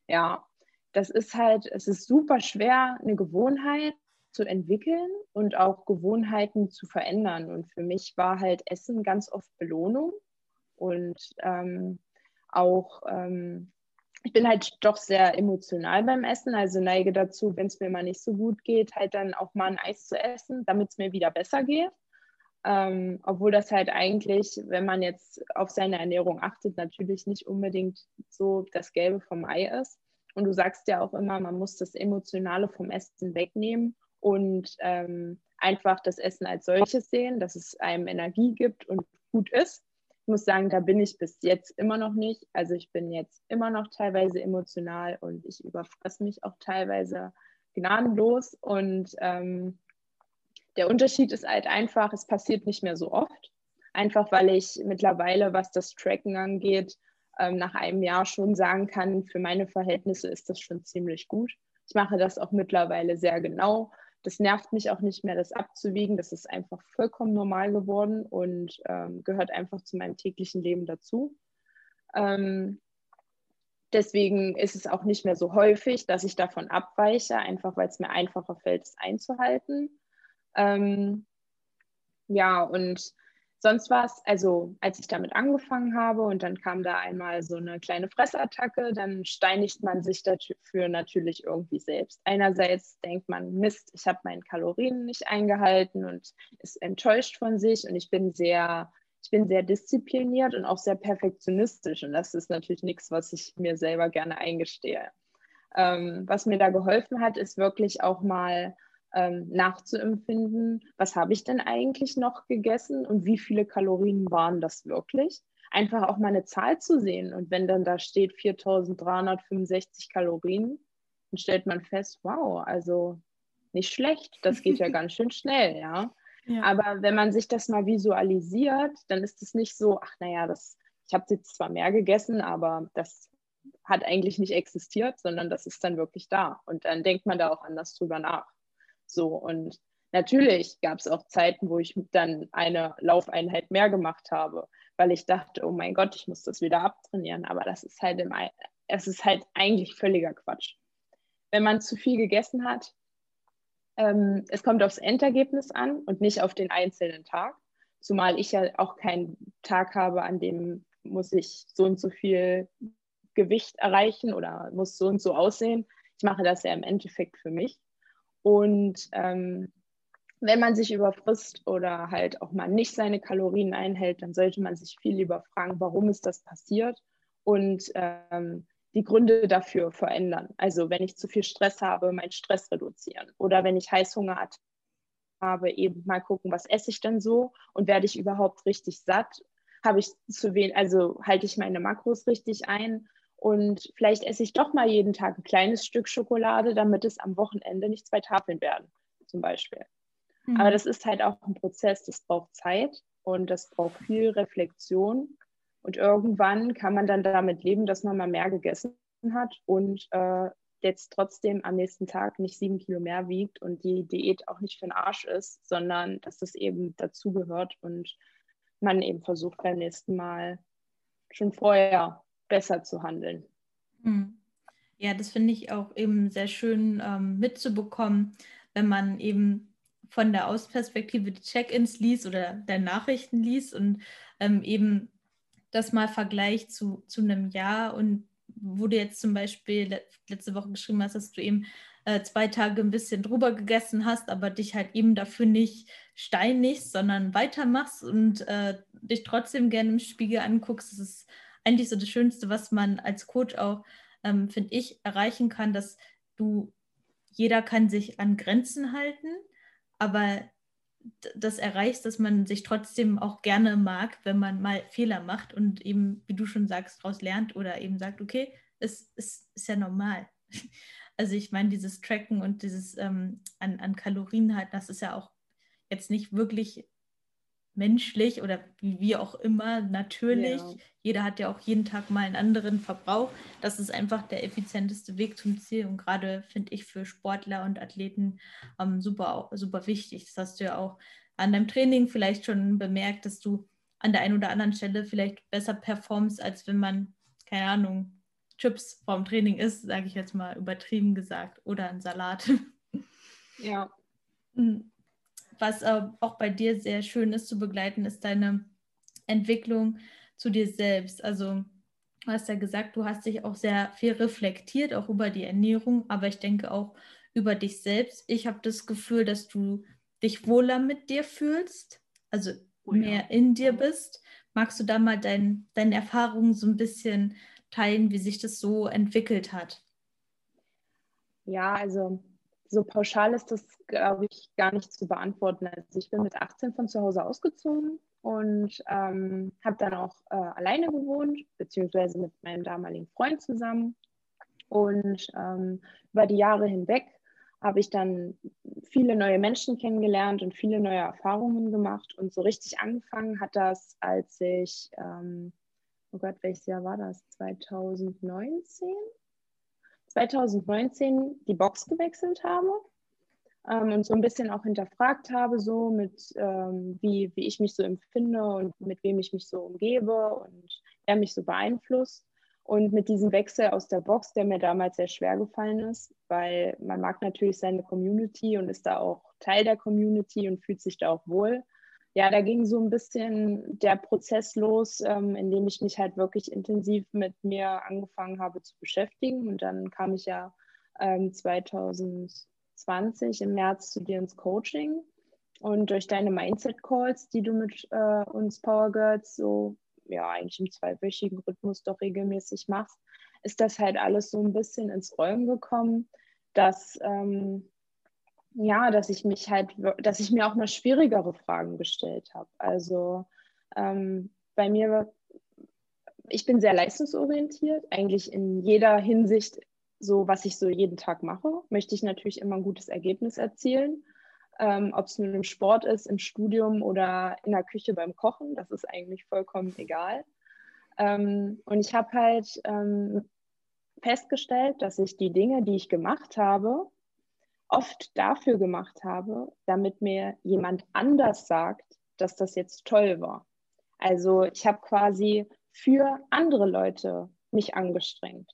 Ja, das ist halt, es ist super schwer, eine Gewohnheit zu entwickeln und auch Gewohnheiten zu verändern. Und für mich war halt Essen ganz oft Belohnung und ähm, auch, ähm, ich bin halt doch sehr emotional beim Essen, also neige dazu, wenn es mir mal nicht so gut geht, halt dann auch mal ein Eis zu essen, damit es mir wieder besser geht. Ähm, obwohl das halt eigentlich, wenn man jetzt auf seine Ernährung achtet, natürlich nicht unbedingt so das Gelbe vom Ei ist. Und du sagst ja auch immer, man muss das Emotionale vom Essen wegnehmen und ähm, einfach das Essen als solches sehen, dass es einem Energie gibt und gut ist. Ich muss sagen, da bin ich bis jetzt immer noch nicht. Also ich bin jetzt immer noch teilweise emotional und ich überfresse mich auch teilweise gnadenlos. Und ähm, der Unterschied ist halt einfach, es passiert nicht mehr so oft. Einfach weil ich mittlerweile, was das Tracken angeht, ähm, nach einem Jahr schon sagen kann, für meine Verhältnisse ist das schon ziemlich gut. Ich mache das auch mittlerweile sehr genau. Das nervt mich auch nicht mehr, das abzuwiegen. Das ist einfach vollkommen normal geworden und ähm, gehört einfach zu meinem täglichen Leben dazu. Ähm, deswegen ist es auch nicht mehr so häufig, dass ich davon abweiche, einfach weil es mir einfacher fällt, es einzuhalten. Ähm, ja, und sonst war es, also als ich damit angefangen habe und dann kam da einmal so eine kleine Fressattacke, dann steinigt man sich dafür natürlich irgendwie selbst. Einerseits denkt man, Mist, ich habe meine Kalorien nicht eingehalten und ist enttäuscht von sich und ich bin sehr, ich bin sehr diszipliniert und auch sehr perfektionistisch und das ist natürlich nichts, was ich mir selber gerne eingestehe. Ähm, was mir da geholfen hat, ist wirklich auch mal ähm, nachzuempfinden, was habe ich denn eigentlich noch gegessen und wie viele Kalorien waren das wirklich? Einfach auch mal eine Zahl zu sehen. Und wenn dann da steht 4365 Kalorien, dann stellt man fest, wow, also nicht schlecht, das geht ja *laughs* ganz schön schnell, ja? ja. Aber wenn man sich das mal visualisiert, dann ist es nicht so, ach naja, das, ich habe jetzt zwar mehr gegessen, aber das hat eigentlich nicht existiert, sondern das ist dann wirklich da. Und dann denkt man da auch anders drüber nach. So und natürlich gab es auch Zeiten, wo ich dann eine Laufeinheit mehr gemacht habe, weil ich dachte, oh mein Gott, ich muss das wieder abtrainieren. Aber das ist halt im, es ist halt eigentlich völliger Quatsch. Wenn man zu viel gegessen hat, ähm, es kommt aufs Endergebnis an und nicht auf den einzelnen Tag. Zumal ich ja auch keinen Tag habe, an dem muss ich so und so viel Gewicht erreichen oder muss so und so aussehen. Ich mache das ja im Endeffekt für mich. Und ähm, wenn man sich überfrisst oder halt auch mal nicht seine Kalorien einhält, dann sollte man sich viel lieber fragen, warum ist das passiert und ähm, die Gründe dafür verändern. Also wenn ich zu viel Stress habe, meinen Stress reduzieren oder wenn ich Heißhunger habe, eben mal gucken, was esse ich denn so und werde ich überhaupt richtig satt. habe ich zu wenig, also halte ich meine Makros richtig ein und vielleicht esse ich doch mal jeden Tag ein kleines Stück Schokolade, damit es am Wochenende nicht zwei Tafeln werden, zum Beispiel. Mhm. Aber das ist halt auch ein Prozess, das braucht Zeit und das braucht viel Reflexion. Und irgendwann kann man dann damit leben, dass man mal mehr gegessen hat und äh, jetzt trotzdem am nächsten Tag nicht sieben Kilo mehr wiegt und die Diät auch nicht für den Arsch ist, sondern dass das eben dazugehört und man eben versucht beim nächsten Mal schon vorher besser zu handeln. Hm. Ja, das finde ich auch eben sehr schön ähm, mitzubekommen, wenn man eben von der Außenperspektive die Check-ins liest oder der Nachrichten liest und ähm, eben das mal vergleicht zu, zu einem Jahr und wo du jetzt zum Beispiel letzte Woche geschrieben hast, dass du eben äh, zwei Tage ein bisschen drüber gegessen hast, aber dich halt eben dafür nicht steinigst, sondern weitermachst und äh, dich trotzdem gerne im Spiegel anguckst. Das ist eigentlich so das Schönste, was man als Coach auch, ähm, finde ich, erreichen kann, dass du, jeder kann sich an Grenzen halten, aber das erreichst, dass man sich trotzdem auch gerne mag, wenn man mal Fehler macht und eben, wie du schon sagst, daraus lernt oder eben sagt, okay, es, es ist ja normal. *laughs* Also ich meine, dieses Tracken und dieses ähm, an, an Kalorien halten, das ist ja auch jetzt nicht wirklich menschlich oder wie auch immer natürlich. Ja. Jeder hat ja auch jeden Tag mal einen anderen Verbrauch. Das ist einfach der effizienteste Weg zum Ziel und gerade finde ich für Sportler und Athleten ähm, super, super wichtig. Das hast du ja auch an deinem Training vielleicht schon bemerkt, dass du an der einen oder anderen Stelle vielleicht besser performst, als wenn man, keine Ahnung, Chips vorm Training isst, sage ich jetzt mal übertrieben gesagt, oder ein Salat. Ja. *laughs* Hm was äh, auch bei dir sehr schön ist zu begleiten, ist deine Entwicklung zu dir selbst. Also du hast ja gesagt, du hast dich auch sehr viel reflektiert, auch über die Ernährung, aber ich denke auch über dich selbst. Ich habe das Gefühl, dass du dich wohler mit dir fühlst, also oh ja. mehr in dir bist. Magst du da mal dein, deine Erfahrungen so ein bisschen teilen, wie sich das so entwickelt hat? Ja, also so pauschal ist das, glaube ich, gar nicht zu beantworten. Also ich bin mit 18 von zu Hause ausgezogen und ähm, habe dann auch äh, alleine gewohnt, beziehungsweise mit meinem damaligen Freund zusammen. Und ähm, über die Jahre hinweg habe ich dann viele neue Menschen kennengelernt und viele neue Erfahrungen gemacht. Und so richtig angefangen hat das, als ich, ähm, oh Gott, welches Jahr war das? 2019? 2019 die Box gewechselt habe ähm, und so ein bisschen auch hinterfragt habe, so mit ähm, wie, wie ich mich so empfinde und mit wem ich mich so umgebe und wer mich so beeinflusst. Und mit diesem Wechsel aus der Box, der mir damals sehr schwer gefallen ist, weil man mag natürlich seine Community und ist da auch Teil der Community und fühlt sich da auch wohl ja, da ging so ein bisschen der Prozess los, ähm, in dem ich mich halt wirklich intensiv mit mir angefangen habe zu beschäftigen. Und dann kam ich ja ähm, 2020 im März zu dir ins Coaching. Und durch deine Mindset-Calls, die du mit äh, uns Power Girls so, ja, eigentlich im zweiwöchigen Rhythmus doch regelmäßig machst, ist das halt alles so ein bisschen ins Rollen gekommen, dass ähm, ja, dass ich mich halt, dass ich mir auch mal schwierigere Fragen gestellt habe. Also ähm, bei mir, ich bin sehr leistungsorientiert, eigentlich in jeder Hinsicht, so was ich so jeden Tag mache, möchte ich natürlich immer ein gutes Ergebnis erzielen. Ähm, Ob es nun im Sport ist, im Studium oder in der Küche beim Kochen, das ist eigentlich vollkommen egal. Ähm, und ich habe halt ähm, festgestellt, dass ich die Dinge, die ich gemacht habe, oft dafür gemacht habe, damit mir jemand anders sagt, dass das jetzt toll war. Also ich habe quasi für andere Leute mich angestrengt.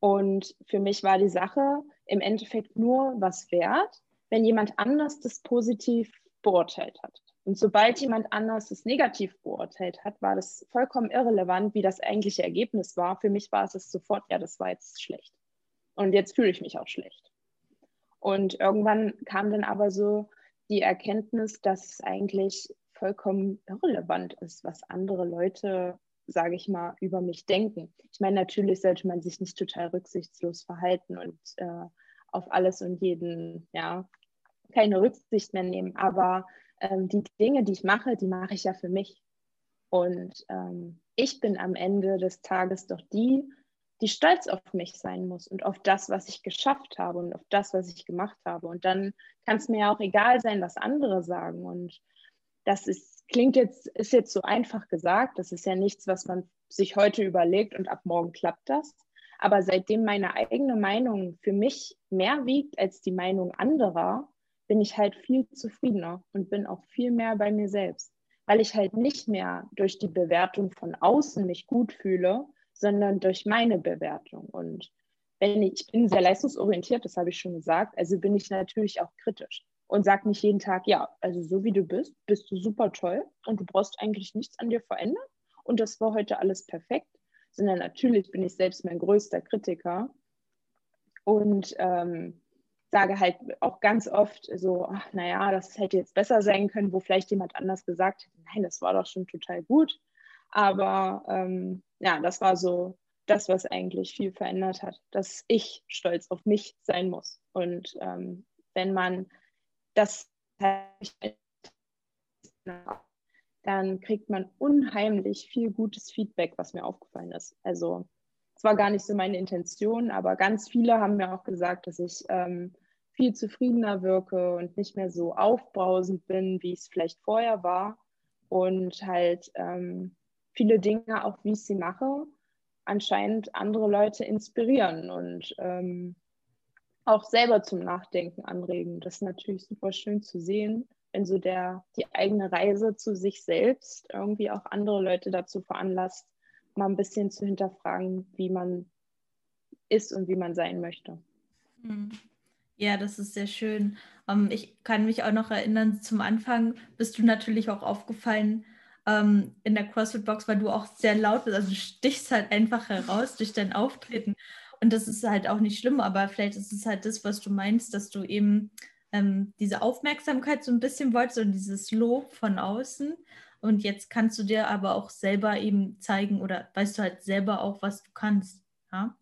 Und für mich war die Sache im Endeffekt nur was wert, wenn jemand anders das positiv beurteilt hat. Und sobald jemand anders das negativ beurteilt hat, war das vollkommen irrelevant, wie das eigentliche Ergebnis war. Für mich war es sofort, ja, das war jetzt schlecht. Und jetzt fühle ich mich auch schlecht. Und irgendwann kam dann aber so die Erkenntnis, dass es eigentlich vollkommen irrelevant ist, was andere Leute, sage ich mal, über mich denken. Ich meine, natürlich sollte man sich nicht total rücksichtslos verhalten und äh, auf alles und jeden, ja, keine Rücksicht mehr nehmen. Aber ähm, die Dinge, die ich mache, die mache ich ja für mich. Und ähm, ich bin am Ende des Tages doch die, die stolz auf mich sein muss und auf das, was ich geschafft habe und auf das, was ich gemacht habe. Und dann kann es mir ja auch egal sein, was andere sagen. Und das ist, klingt jetzt, ist jetzt so einfach gesagt. Das ist ja nichts, was man sich heute überlegt und ab morgen klappt das. Aber seitdem meine eigene Meinung für mich mehr wiegt als die Meinung anderer, bin ich halt viel zufriedener und bin auch viel mehr bei mir selbst, weil ich halt nicht mehr durch die Bewertung von außen mich gut fühle, sondern durch meine Bewertung. Und wenn ich, ich bin sehr leistungsorientiert, das habe ich schon gesagt, also bin ich natürlich auch kritisch und sage nicht jeden Tag, ja, also so wie du bist, bist du super toll und du brauchst eigentlich nichts an dir verändern und das war heute alles perfekt, sondern natürlich bin ich selbst mein größter Kritiker und ähm, sage halt auch ganz oft so, ach, naja, das hätte jetzt besser sein können, wo vielleicht jemand anders gesagt hätte, nein, das war doch schon total gut. Aber ähm, ja, das war so das, was eigentlich viel verändert hat, dass ich stolz auf mich sein muss. Und ähm, wenn man das dann kriegt man unheimlich viel gutes Feedback, was mir aufgefallen ist. Also es war gar nicht so meine Intention, aber ganz viele haben mir auch gesagt, dass ich ähm, viel zufriedener wirke und nicht mehr so aufbrausend bin, wie es vielleicht vorher war. Und halt ähm, viele Dinge, auch wie ich sie mache, anscheinend andere Leute inspirieren und ähm, auch selber zum Nachdenken anregen. Das ist natürlich super schön zu sehen, wenn so der, die eigene Reise zu sich selbst irgendwie auch andere Leute dazu veranlasst, mal ein bisschen zu hinterfragen, wie man ist und wie man sein möchte. Hm. Ja, das ist sehr schön. Ähm, ich kann mich auch noch erinnern, zum Anfang bist du natürlich auch aufgefallen, ähm, in der CrossFit-Box, weil du auch sehr laut bist. Also du stichst halt einfach heraus durch dein Auftreten. Und das ist halt auch nicht schlimm, aber vielleicht ist es halt das, was du meinst, dass du eben ähm, diese Aufmerksamkeit so ein bisschen wolltest und dieses Lob von außen. Und jetzt kannst du dir aber auch selber eben zeigen oder weißt du halt selber auch, was du kannst. Ja?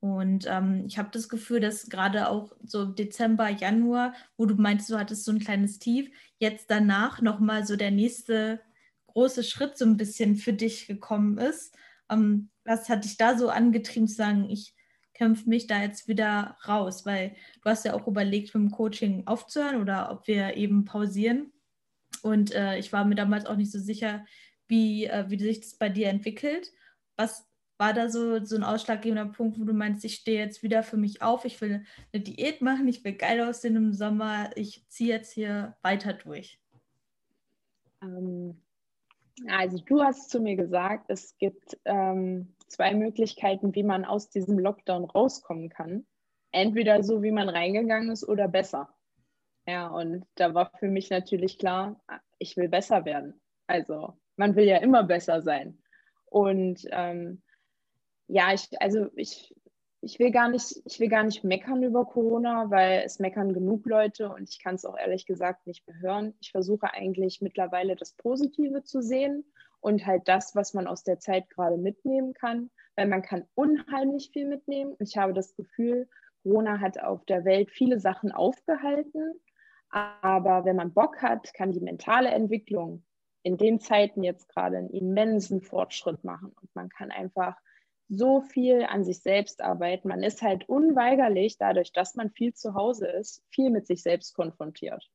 Und ähm, ich habe das Gefühl, dass gerade auch so Dezember, Januar, wo du meinst, du hattest so ein kleines Tief, jetzt danach nochmal so der nächste große Schritt so ein bisschen für dich gekommen ist. Ähm, was hat dich da so angetrieben zu sagen, ich kämpfe mich da jetzt wieder raus? Weil du hast ja auch überlegt, mit dem Coaching aufzuhören oder ob wir eben pausieren. Und äh, ich war mir damals auch nicht so sicher, wie, äh, wie sich das bei dir entwickelt. Was war da so, so ein ausschlaggebender Punkt, wo du meinst, ich stehe jetzt wieder für mich auf, ich will eine Diät machen, ich will geil aussehen im Sommer, ich ziehe jetzt hier weiter durch? Ähm, also du hast zu mir gesagt, es gibt ähm, zwei Möglichkeiten, wie man aus diesem Lockdown rauskommen kann. Entweder so, wie man reingegangen ist, oder besser. Ja, und da war für mich natürlich klar, ich will besser werden. Also man will ja immer besser sein. Und ähm, ja, ich, also ich ich will gar nicht, ich will gar nicht meckern über Corona, weil es meckern genug Leute und ich kann es auch ehrlich gesagt nicht mehr hören. Ich versuche eigentlich mittlerweile das Positive zu sehen und halt das, was man aus der Zeit gerade mitnehmen kann, weil man kann unheimlich viel mitnehmen. Ich habe das Gefühl, Corona hat auf der Welt viele Sachen aufgehalten, aber wenn man Bock hat, kann die mentale Entwicklung in den Zeiten jetzt gerade einen immensen Fortschritt machen und man kann einfach so viel an sich selbst arbeiten. Man ist halt unweigerlich, dadurch, dass man viel zu Hause ist, viel mit sich selbst konfrontiert.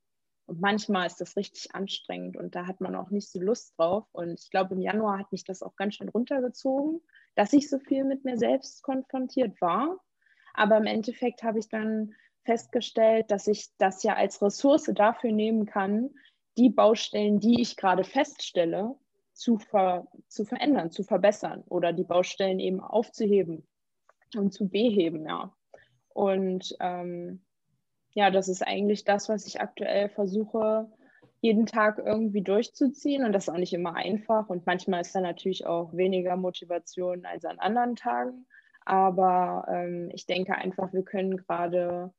Und manchmal ist das richtig anstrengend und da hat man auch nicht so Lust drauf. Und ich glaube, im Januar hat mich das auch ganz schön runtergezogen, dass ich so viel mit mir selbst konfrontiert war. Aber im Endeffekt habe ich dann festgestellt, dass ich das ja als Ressource dafür nehmen kann, die Baustellen, die ich gerade feststelle, zu, ver, zu verändern, zu verbessern oder die Baustellen eben aufzuheben und zu beheben, ja. Und ähm, ja, das ist eigentlich das, was ich aktuell versuche, jeden Tag irgendwie durchzuziehen. Und das ist auch nicht immer einfach. Und manchmal ist da natürlich auch weniger Motivation als an anderen Tagen. Aber ähm, ich denke einfach, wir können gerade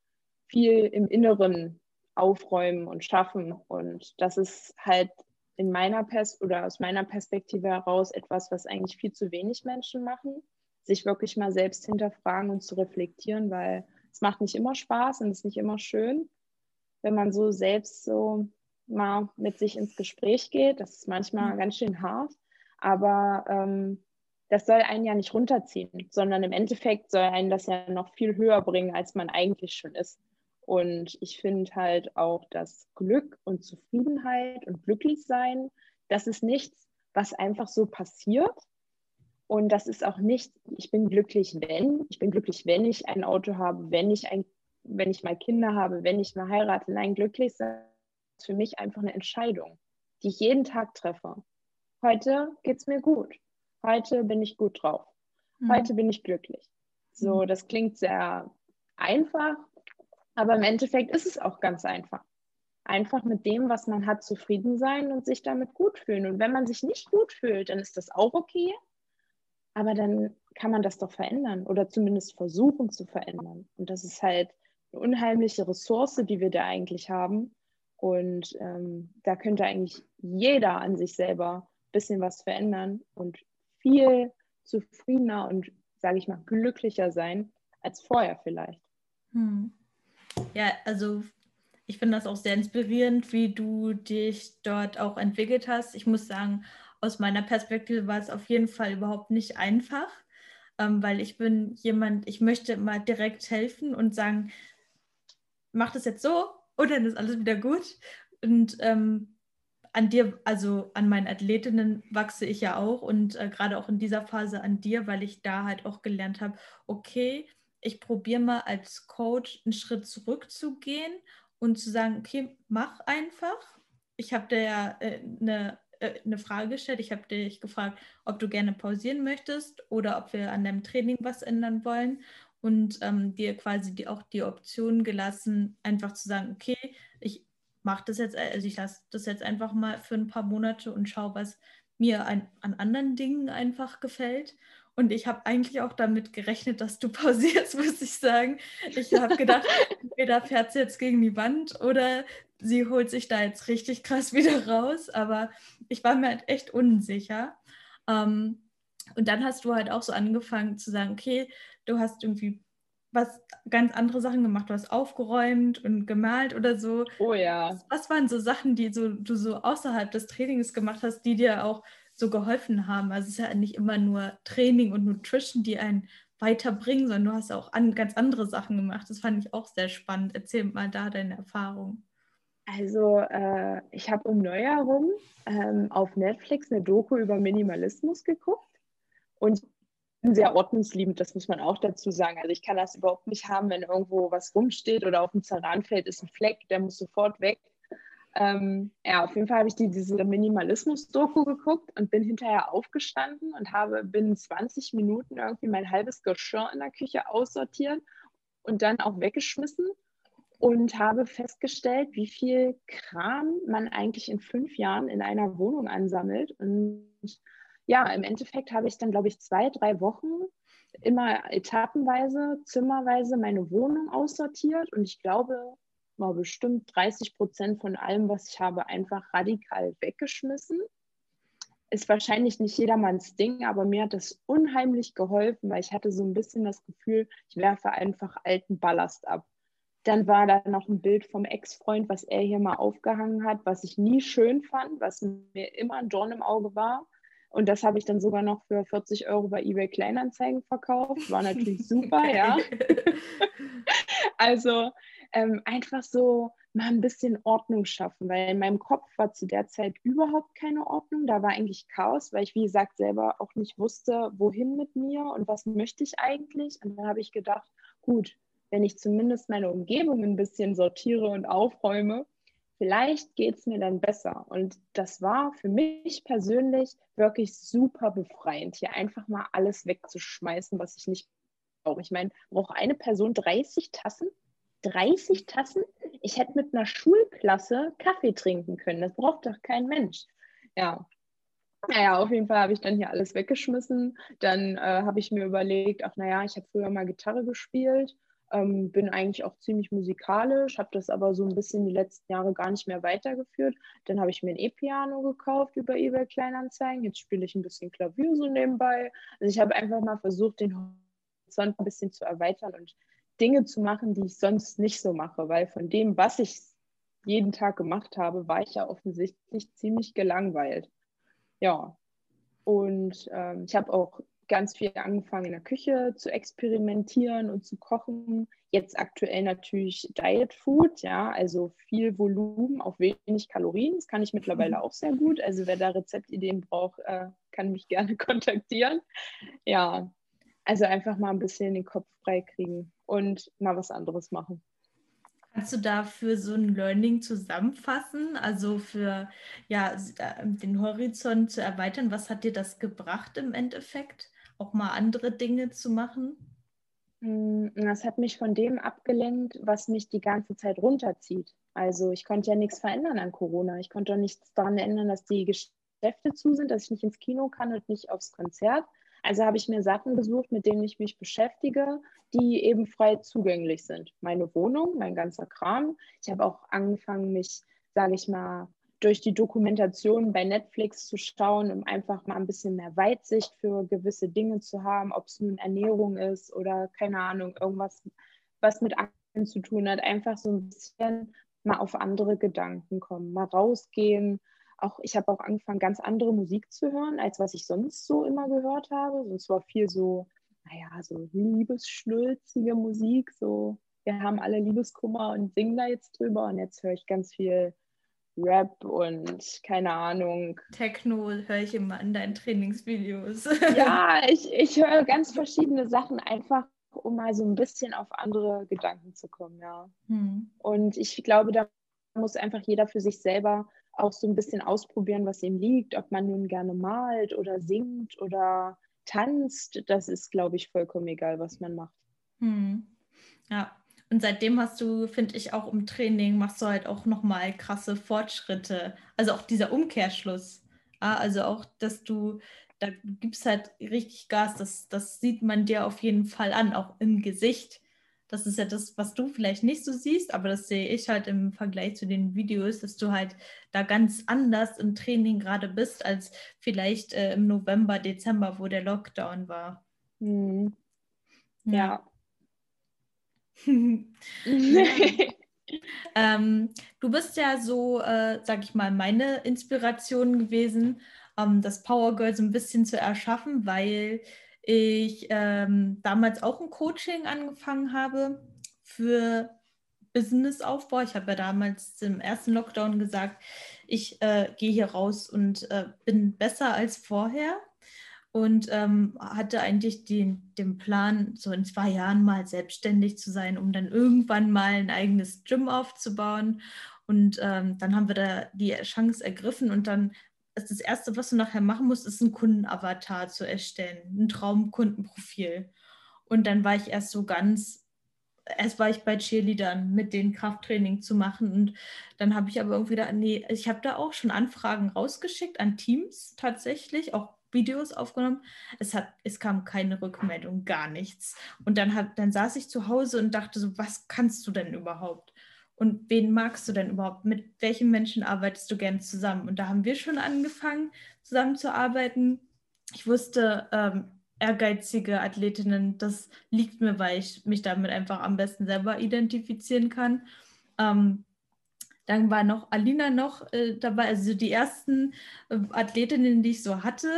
viel im Inneren aufräumen und schaffen. Und das ist halt in meiner Pers oder aus meiner Perspektive heraus etwas, was eigentlich viel zu wenig Menschen machen, sich wirklich mal selbst hinterfragen und zu reflektieren, weil es macht nicht immer Spaß und es ist nicht immer schön, wenn man so selbst so mal mit sich ins Gespräch geht. Das ist manchmal mhm. ganz schön hart. Aber ähm, das soll einen ja nicht runterziehen, sondern im Endeffekt soll einen das ja noch viel höher bringen, als man eigentlich schon ist. Und ich finde halt auch, dass Glück und Zufriedenheit und Glücklichsein, das ist nichts, was einfach so passiert. Und das ist auch nicht, ich bin glücklich, wenn, ich bin glücklich, wenn ich ein Auto habe, wenn ich, ein, wenn ich mal Kinder habe, wenn ich mal heirate. Nein, glücklich sein ist für mich einfach eine Entscheidung, die ich jeden Tag treffe. Heute geht es mir gut. Heute bin ich gut drauf. Mhm. Heute bin ich glücklich. So, mhm. das klingt sehr einfach, aber im Endeffekt ist es auch ganz einfach. Einfach mit dem, was man hat, zufrieden sein und sich damit gut fühlen. Und wenn man sich nicht gut fühlt, dann ist das auch okay. Aber dann kann man das doch verändern oder zumindest versuchen zu verändern. Und das ist halt eine unheimliche Ressource, die wir da eigentlich haben. Und ähm, da könnte eigentlich jeder an sich selber ein bisschen was verändern und viel zufriedener und, sage ich mal, glücklicher sein als vorher vielleicht. Hm. Ja, also ich finde das auch sehr inspirierend, wie du dich dort auch entwickelt hast. Ich muss sagen, aus meiner Perspektive war es auf jeden Fall überhaupt nicht einfach, ähm, weil ich bin jemand, ich möchte mal direkt helfen und sagen, mach das jetzt so und dann ist alles wieder gut. Und ähm, an dir, also an meinen Athletinnen wachse ich ja auch und äh, gerade auch in dieser Phase an dir, weil ich da halt auch gelernt habe, okay, ich probiere mal als Coach einen Schritt zurückzugehen und zu sagen, okay, mach einfach. Ich habe dir ja äh, eine, äh, eine Frage gestellt. Ich habe dich gefragt, ob du gerne pausieren möchtest oder ob wir an deinem Training was ändern wollen und ähm, dir quasi die, auch die Option gelassen, einfach zu sagen, okay, ich mache das jetzt, also ich lasse das jetzt einfach mal für ein paar Monate und schaue, was mir ein, an anderen Dingen einfach gefällt. Und ich habe eigentlich auch damit gerechnet, dass du *laughs* pausierst, muss ich sagen. Ich habe gedacht, entweder fährt sie jetzt gegen die Wand oder sie holt sich da jetzt richtig krass wieder raus. Aber ich war mir halt echt unsicher. Ähm, und dann hast du halt auch so angefangen zu sagen, okay, du hast irgendwie was ganz andere Sachen gemacht. Du hast aufgeräumt und gemalt oder so. Oh ja. Was, was waren so Sachen, die so, du so außerhalb des Trainings gemacht hast, die dir auch so geholfen haben. Also es ist ja nicht immer nur Training und Nutrition, die einen weiterbringen, sondern du hast auch an, ganz andere Sachen gemacht. Das fand ich auch sehr spannend. Erzähl mal da deine Erfahrung. Also äh, ich habe um Neujahr rum ähm, auf Netflix eine Doku über Minimalismus geguckt und bin sehr ordnungsliebend, das muss man auch dazu sagen. Also ich kann das überhaupt nicht haben, wenn irgendwo was rumsteht oder auf dem Zerranfeld ist ein Fleck, der muss sofort weg. Ähm, ja, auf jeden Fall habe ich die, diese Minimalismus-Doku geguckt und bin hinterher aufgestanden und habe binnen 20 Minuten irgendwie mein halbes Geschirr in der Küche aussortiert und dann auch weggeschmissen und habe festgestellt, wie viel Kram man eigentlich in fünf Jahren in einer Wohnung ansammelt. Und ja, im Endeffekt habe ich dann, glaube ich, zwei, drei Wochen immer etappenweise, zimmerweise meine Wohnung aussortiert und ich glaube, mal bestimmt 30 Prozent von allem, was ich habe, einfach radikal weggeschmissen. Ist wahrscheinlich nicht jedermanns Ding, aber mir hat das unheimlich geholfen, weil ich hatte so ein bisschen das Gefühl, ich werfe einfach alten Ballast ab. Dann war da noch ein Bild vom Ex-Freund, was er hier mal aufgehangen hat, was ich nie schön fand, was mir immer ein Dorn im Auge war. Und das habe ich dann sogar noch für 40 Euro bei eBay Kleinanzeigen verkauft. War natürlich *laughs* super, ja. *laughs* also ähm, einfach so mal ein bisschen Ordnung schaffen, weil in meinem Kopf war zu der Zeit überhaupt keine Ordnung. Da war eigentlich Chaos, weil ich, wie gesagt, selber auch nicht wusste, wohin mit mir und was möchte ich eigentlich. Und dann habe ich gedacht, gut, wenn ich zumindest meine Umgebung ein bisschen sortiere und aufräume, vielleicht geht es mir dann besser. Und das war für mich persönlich wirklich super befreiend, hier einfach mal alles wegzuschmeißen, was ich nicht brauche. Ich meine, braucht eine Person 30 Tassen? 30 Tassen? Ich hätte mit einer Schulklasse Kaffee trinken können. Das braucht doch kein Mensch. Ja. Naja, auf jeden Fall habe ich dann hier alles weggeschmissen. Dann äh, habe ich mir überlegt, ach naja, ich habe früher mal Gitarre gespielt, ähm, bin eigentlich auch ziemlich musikalisch, habe das aber so ein bisschen die letzten Jahre gar nicht mehr weitergeführt. Dann habe ich mir ein E-Piano gekauft über eBay Kleinanzeigen. Jetzt spiele ich ein bisschen Klavier so nebenbei. Also ich habe einfach mal versucht, den Horizont ein bisschen zu erweitern und Dinge zu machen, die ich sonst nicht so mache, weil von dem, was ich jeden Tag gemacht habe, war ich ja offensichtlich ziemlich gelangweilt. Ja. Und ähm, ich habe auch ganz viel angefangen in der Küche zu experimentieren und zu kochen. Jetzt aktuell natürlich Diet Food, ja, also viel Volumen auf wenig Kalorien. Das kann ich mittlerweile auch sehr gut. Also wer da Rezeptideen braucht, äh, kann mich *laughs* gerne kontaktieren. Ja, also einfach mal ein bisschen den Kopf frei kriegen und mal was anderes machen. Kannst du dafür so ein Learning zusammenfassen? Also für ja, äh, den Horizont zu erweitern, was hat dir das gebracht im Endeffekt? Auch mal andere Dinge zu machen? Hm, das hat mich von dem abgelenkt, was mich die ganze Zeit runterzieht. Also ich konnte ja nichts verändern an Corona. Ich konnte auch nichts daran ändern, dass die Geschäfte zu sind, dass ich nicht ins Kino kann und nicht aufs Konzert. Also habe ich mir Sachen gesucht, mit denen ich mich beschäftige, die eben frei zugänglich sind. Meine Wohnung, mein ganzer Kram. Ich habe auch angefangen, mich, sage ich mal, durch die Dokumentation bei Netflix zu schauen, um einfach mal ein bisschen mehr Weitsicht für gewisse Dinge zu haben, ob es nun Ernährung ist oder keine Ahnung, irgendwas, was mit Aktien zu tun hat. Einfach so ein bisschen mal auf andere Gedanken kommen, mal rausgehen, auch, ich habe auch angefangen, ganz andere Musik zu hören, als was ich sonst so immer gehört habe. Sonst war viel so, naja, so liebesschnulzige Musik, so wir haben alle Liebeskummer und singen da jetzt drüber und jetzt höre ich ganz viel Rap und keine Ahnung. Techno höre ich immer in deinen Trainingsvideos. *laughs* ja, *laughs* ich, ich höre ganz verschiedene Sachen einfach, um mal so ein bisschen auf andere Gedanken zu kommen, ja. Hm. Und ich glaube, da muss einfach jeder für sich selber auch so ein bisschen ausprobieren, was ihm liegt, ob man nun gerne malt oder singt oder tanzt. Das ist, glaube ich, vollkommen egal, was man macht. Hm. Ja, und seitdem hast du, finde ich, auch im Training machst du halt auch nochmal krasse Fortschritte. Also auch dieser Umkehrschluss. Also auch, dass du, da gibst halt richtig Gas, das, das sieht man dir auf jeden Fall an, auch im Gesicht das ist ja das, was du vielleicht nicht so siehst, aber das sehe ich halt im Vergleich zu den Videos, dass du halt da ganz anders im Training gerade bist, als vielleicht äh, im November, Dezember, wo der Lockdown war. Mhm. Ja. *laughs* ähm, du bist ja so, äh, sag ich mal, meine Inspiration gewesen, ähm, das Power Girl so ein bisschen zu erschaffen, weil ich ähm, damals auch ein Coaching angefangen habe für Businessaufbau. Ich habe ja damals im ersten Lockdown gesagt, ich äh, gehe hier raus und äh, bin besser als vorher und ähm, hatte eigentlich den, den Plan, so in zwei Jahren mal selbstständig zu sein, um dann irgendwann mal ein eigenes Gym aufzubauen. Und ähm, dann haben wir da die Chance ergriffen und dann ist das Erste, was du nachher machen musst, ist ein Kundenavatar zu erstellen, ein Traumkundenprofil. Und dann war ich erst so ganz, erst war ich bei Cheerleadern mit den Krafttraining zu machen. Und dann habe ich aber irgendwie da, nee, ich habe da auch schon Anfragen rausgeschickt an Teams tatsächlich, auch Videos aufgenommen. Es, hat, es kam keine Rückmeldung, gar nichts. Und dann, hat, dann saß ich zu Hause und dachte so, was kannst du denn überhaupt? Und wen magst du denn überhaupt? Mit welchen Menschen arbeitest du gerne zusammen? Und da haben wir schon angefangen, zusammenzuarbeiten. Ich wusste, ähm, ehrgeizige Athletinnen, das liegt mir, weil ich mich damit einfach am besten selber identifizieren kann. Ähm, dann war noch Alina noch äh, dabei, also die ersten äh, Athletinnen, die ich so hatte.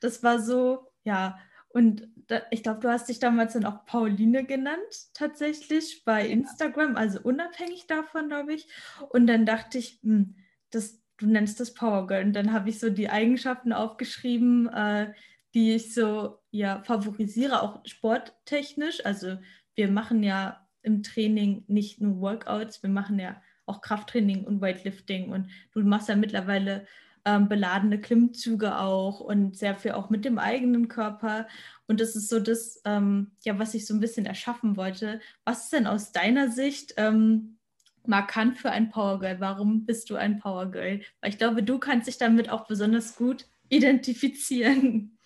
Das war so, ja, und da, ich glaube, du hast dich damals dann auch Pauline genannt, tatsächlich bei Instagram, also unabhängig davon, glaube ich. Und dann dachte ich, hm, das, du nennst das Power Girl. Und dann habe ich so die Eigenschaften aufgeschrieben, äh, die ich so ja favorisiere, auch sporttechnisch. Also wir machen ja im Training nicht nur Workouts, wir machen ja auch Krafttraining und Weightlifting. Und du machst ja mittlerweile ähm, beladene Klimmzüge auch und sehr viel auch mit dem eigenen Körper. Und das ist so das, ähm, ja, was ich so ein bisschen erschaffen wollte. Was ist denn aus deiner Sicht ähm, markant für ein Powergirl? Warum bist du ein Powergirl? Weil ich glaube, du kannst dich damit auch besonders gut identifizieren.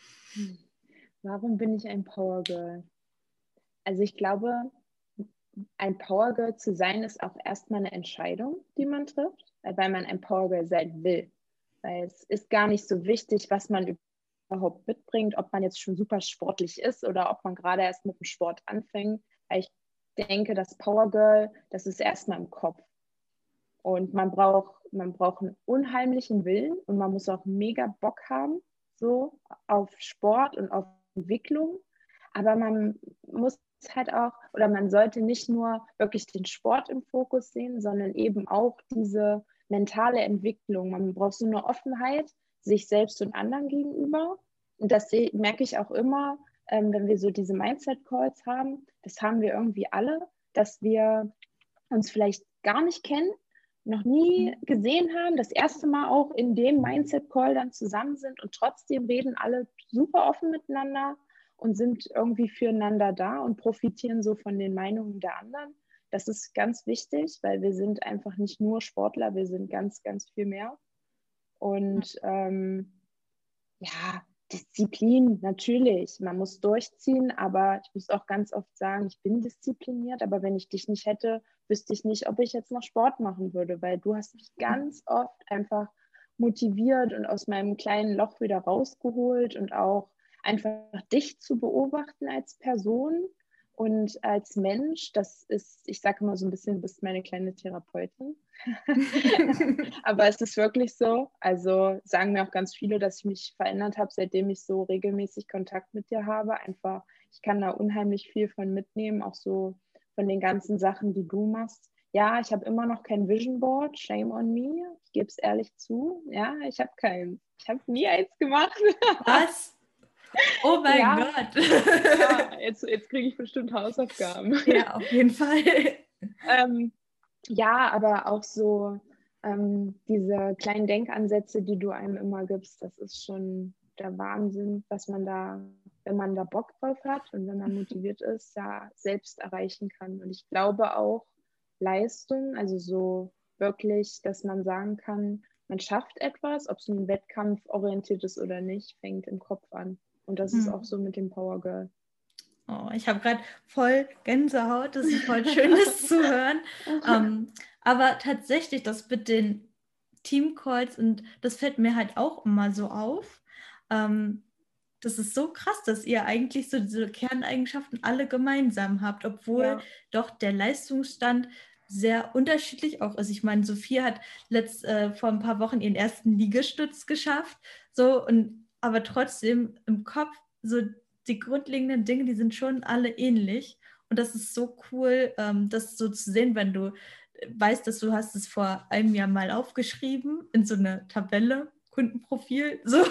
Warum bin ich ein Powergirl? Also ich glaube, ein Powergirl zu sein, ist auch erstmal eine Entscheidung, die man trifft, weil man ein Powergirl sein will. Weil es ist gar nicht so wichtig, was man überhaupt mitbringt, ob man jetzt schon super sportlich ist oder ob man gerade erst mit dem Sport anfängt. Weil ich denke, das Power Girl, das ist erstmal im Kopf. Und man braucht, man braucht einen unheimlichen Willen und man muss auch mega Bock haben, so auf Sport und auf Entwicklung. Aber man muss halt auch, oder man sollte nicht nur wirklich den Sport im Fokus sehen, sondern eben auch diese mentale Entwicklung. Man braucht so eine Offenheit sich selbst und anderen gegenüber. Und das merke ich auch immer, ähm, wenn wir so diese Mindset-Calls haben. Das haben wir irgendwie alle, dass wir uns vielleicht gar nicht kennen, noch nie mhm. gesehen haben, das erste Mal auch in dem Mindset-Call dann zusammen sind und trotzdem reden alle super offen miteinander und sind irgendwie füreinander da und profitieren so von den Meinungen der anderen. Das ist ganz wichtig, weil wir sind einfach nicht nur Sportler, wir sind ganz, ganz viel mehr. Und ähm, ja, Disziplin, natürlich, man muss durchziehen, aber ich muss auch ganz oft sagen, ich bin diszipliniert, aber wenn ich dich nicht hätte, wüsste ich nicht, ob ich jetzt noch Sport machen würde, weil du hast mich ganz oft einfach motiviert und aus meinem kleinen Loch wieder rausgeholt und auch einfach dich zu beobachten als Person und als Mensch, das ist, ich sage immer so ein bisschen, du bist meine kleine Therapeutin. *laughs* Aber es ist wirklich so. Also sagen mir auch ganz viele, dass ich mich verändert habe, seitdem ich so regelmäßig Kontakt mit dir habe. Einfach, ich kann da unheimlich viel von mitnehmen, auch so von den ganzen Sachen, die du machst. Ja, ich habe immer noch kein Vision Board, shame on me. Ich gebe es ehrlich zu. Ja, ich habe keins. Ich habe nie eins gemacht. Was? Oh mein ja. Gott. Ja, *laughs* jetzt, jetzt kriege ich bestimmt Hausaufgaben. Ja, auf jeden Fall. *laughs* Ähm, ja, aber auch so ähm, diese kleinen Denkansätze, die du einem immer gibst, das ist schon der Wahnsinn, was man da, wenn man da Bock drauf hat und wenn man motiviert ist, ja selbst erreichen kann. Und ich glaube auch Leistung, also so wirklich, dass man sagen kann, man schafft etwas, ob es ein Wettkampf orientiert ist oder nicht, fängt im Kopf an. Und das hm. ist auch so mit dem Power Girl. Oh, ich habe gerade voll Gänsehaut, das ist voll schön, das *laughs* zu hören. Ähm, aber tatsächlich, das mit den Teamcalls und das fällt mir halt auch immer so auf. Ähm, das ist so krass, dass ihr eigentlich so diese Kerneigenschaften alle gemeinsam habt, obwohl ja. doch der Leistungsstand sehr unterschiedlich auch ist. Ich meine, Sophie hat letzt, äh, vor ein paar Wochen ihren ersten Liegestütz geschafft, so und aber trotzdem im Kopf so die grundlegenden Dinge, die sind schon alle ähnlich. Und das ist so cool, ähm, das so zu sehen, wenn du weißt, dass du hast es vor einem Jahr mal aufgeschrieben in so eine Tabelle, Kundenprofil, *laughs* so.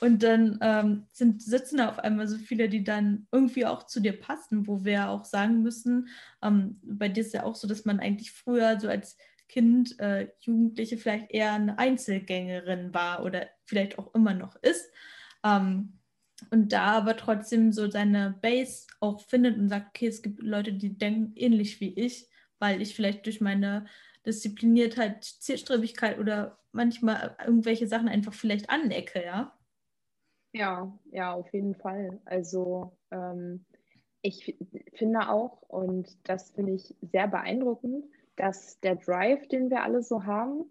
Und dann ähm, sind, sitzen da auf einmal so viele, die dann irgendwie auch zu dir passen, wo wir auch sagen müssen, ähm, bei dir ist ja auch so, dass man eigentlich früher so als Kind, äh, Jugendliche vielleicht eher eine Einzelgängerin war oder vielleicht auch immer noch ist. Ähm, und da aber trotzdem so seine Base auch findet und sagt, okay, es gibt Leute, die denken ähnlich wie ich, weil ich vielleicht durch meine Diszipliniertheit, Zielstrebigkeit oder manchmal irgendwelche Sachen einfach vielleicht anecke, ja? Ja, ja, auf jeden Fall. Also ähm, ich finde auch, und das finde ich sehr beeindruckend, dass der Drive, den wir alle so haben,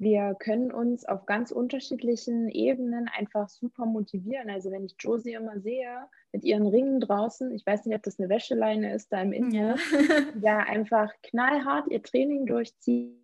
wir können uns auf ganz unterschiedlichen Ebenen einfach super motivieren. Also wenn ich Josie immer sehe mit ihren Ringen draußen, ich weiß nicht, ob das eine Wäscheleine ist da im Innenhof, ja. ja einfach knallhart ihr Training durchzieht,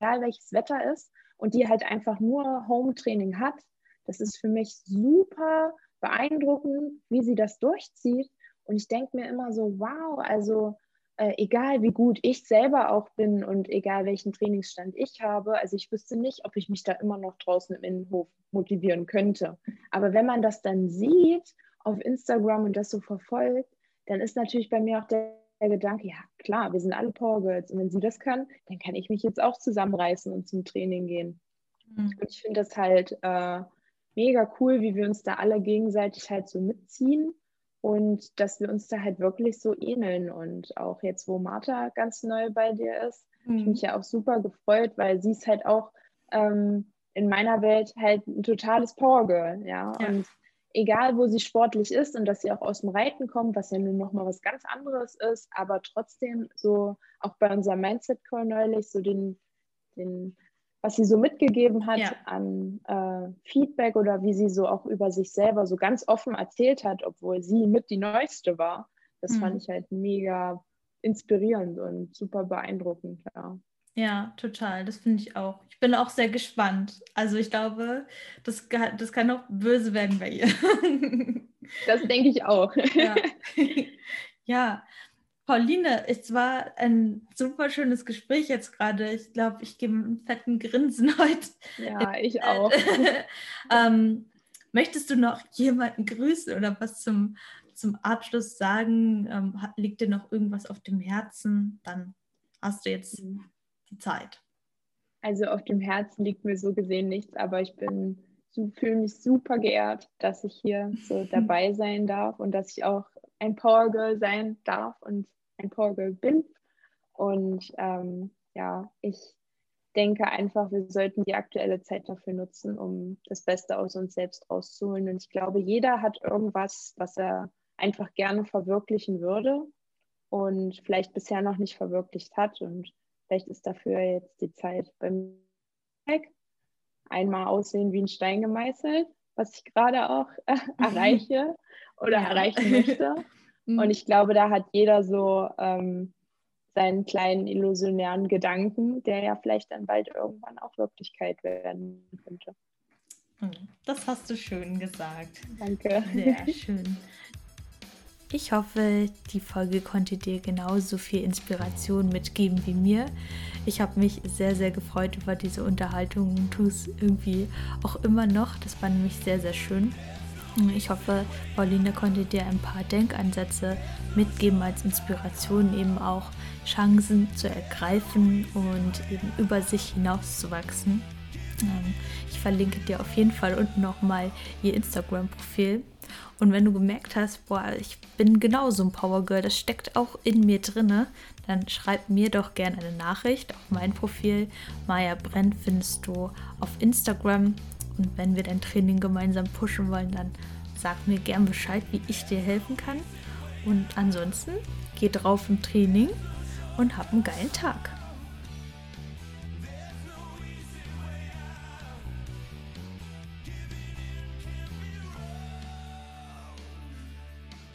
egal welches Wetter ist, und die halt einfach nur Home-Training hat. Das ist für mich super beeindruckend, wie sie das durchzieht. Und ich denke mir immer so, wow, also äh, egal wie gut ich selber auch bin und egal welchen Trainingsstand ich habe, also ich wüsste nicht, ob ich mich da immer noch draußen im Innenhof motivieren könnte. Aber wenn man das dann sieht auf Instagram und das so verfolgt, dann ist natürlich bei mir auch der, der Gedanke, ja klar, wir sind alle Power Girls und wenn sie das können, dann kann ich mich jetzt auch zusammenreißen und zum Training gehen. Mhm. Und ich finde das halt äh, mega cool, wie wir uns da alle gegenseitig halt so mitziehen und dass wir uns da halt wirklich so ähneln. Und auch jetzt, wo Martha ganz neu bei dir ist, mhm. ich mich ja auch super gefreut, weil sie ist halt auch ähm, in meiner Welt halt ein totales Powergirl, ja? ja. Und egal, wo sie sportlich ist und dass sie auch aus dem Reiten kommt, was ja nun nochmal was ganz anderes ist, aber trotzdem so auch bei unserem Mindset-Call neulich so den, den was sie so mitgegeben hat ja. an äh, Feedback oder wie sie so auch über sich selber so ganz offen erzählt hat, obwohl sie mit die Neueste war. Das mhm. fand ich halt mega inspirierend und super beeindruckend, ja. Ja, total. Das finde ich auch. Ich bin auch sehr gespannt. Also ich glaube, das, das kann auch böse werden bei ihr. Das denke ich auch. Ja. *laughs* ja. Pauline, es war ein super schönes Gespräch jetzt gerade. Ich glaube, ich gebe einen fetten Grinsen *laughs* heute. Ja, ich auch. *laughs* ähm, möchtest du noch jemanden grüßen oder was zum, zum Abschluss sagen? Ähm, liegt dir noch irgendwas auf dem Herzen? Dann hast du jetzt mhm. die Zeit. Also auf dem Herzen liegt mir so gesehen nichts, aber ich bin fühle mich super geehrt, dass ich hier so *laughs* dabei sein darf und dass ich auch ein Power Girl sein darf und ein Power Girl bin. Und ähm, ja, ich denke einfach, wir sollten die aktuelle Zeit dafür nutzen, um das Beste aus uns selbst rauszuholen. Und ich glaube, jeder hat irgendwas, was er einfach gerne verwirklichen würde und vielleicht bisher noch nicht verwirklicht hat. Und vielleicht ist dafür jetzt die Zeit beim. Einmal aussehen wie ein Stein gemeißelt, was ich gerade auch äh, *laughs* erreiche oder ja. erreichen möchte. *laughs* Mhm. Und ich glaube, da hat jeder so ähm, seinen kleinen illusionären Gedanken, der ja vielleicht dann bald irgendwann auch Wirklichkeit werden könnte. Hm, das hast du schön gesagt. Danke. Sehr schön. Ich hoffe, die Folge konnte dir genauso viel Inspiration mitgeben wie mir. Ich habe mich sehr, sehr gefreut über diese Unterhaltung und tue es irgendwie auch immer noch. Das war nämlich sehr, sehr schön. Ich hoffe, Pauline konnte dir ein paar Denkansätze mitgeben als Inspiration, eben auch Chancen zu ergreifen und eben über sich hinauszuwachsen. Ähm, ich verlinke dir auf jeden Fall unten nochmal ihr Instagram-Profil. Und wenn du gemerkt hast, boah, ich bin genauso ein Powergirl, das steckt auch in mir drinne, dann schreib mir doch gerne eine Nachricht auf mein Profil. Maya Brenn findest du auf Instagram. Und wenn wir dein Training gemeinsam pushen wollen, dann sag mir gern Bescheid, wie ich dir helfen kann. Und ansonsten geh drauf im Training und hab einen geilen Tag.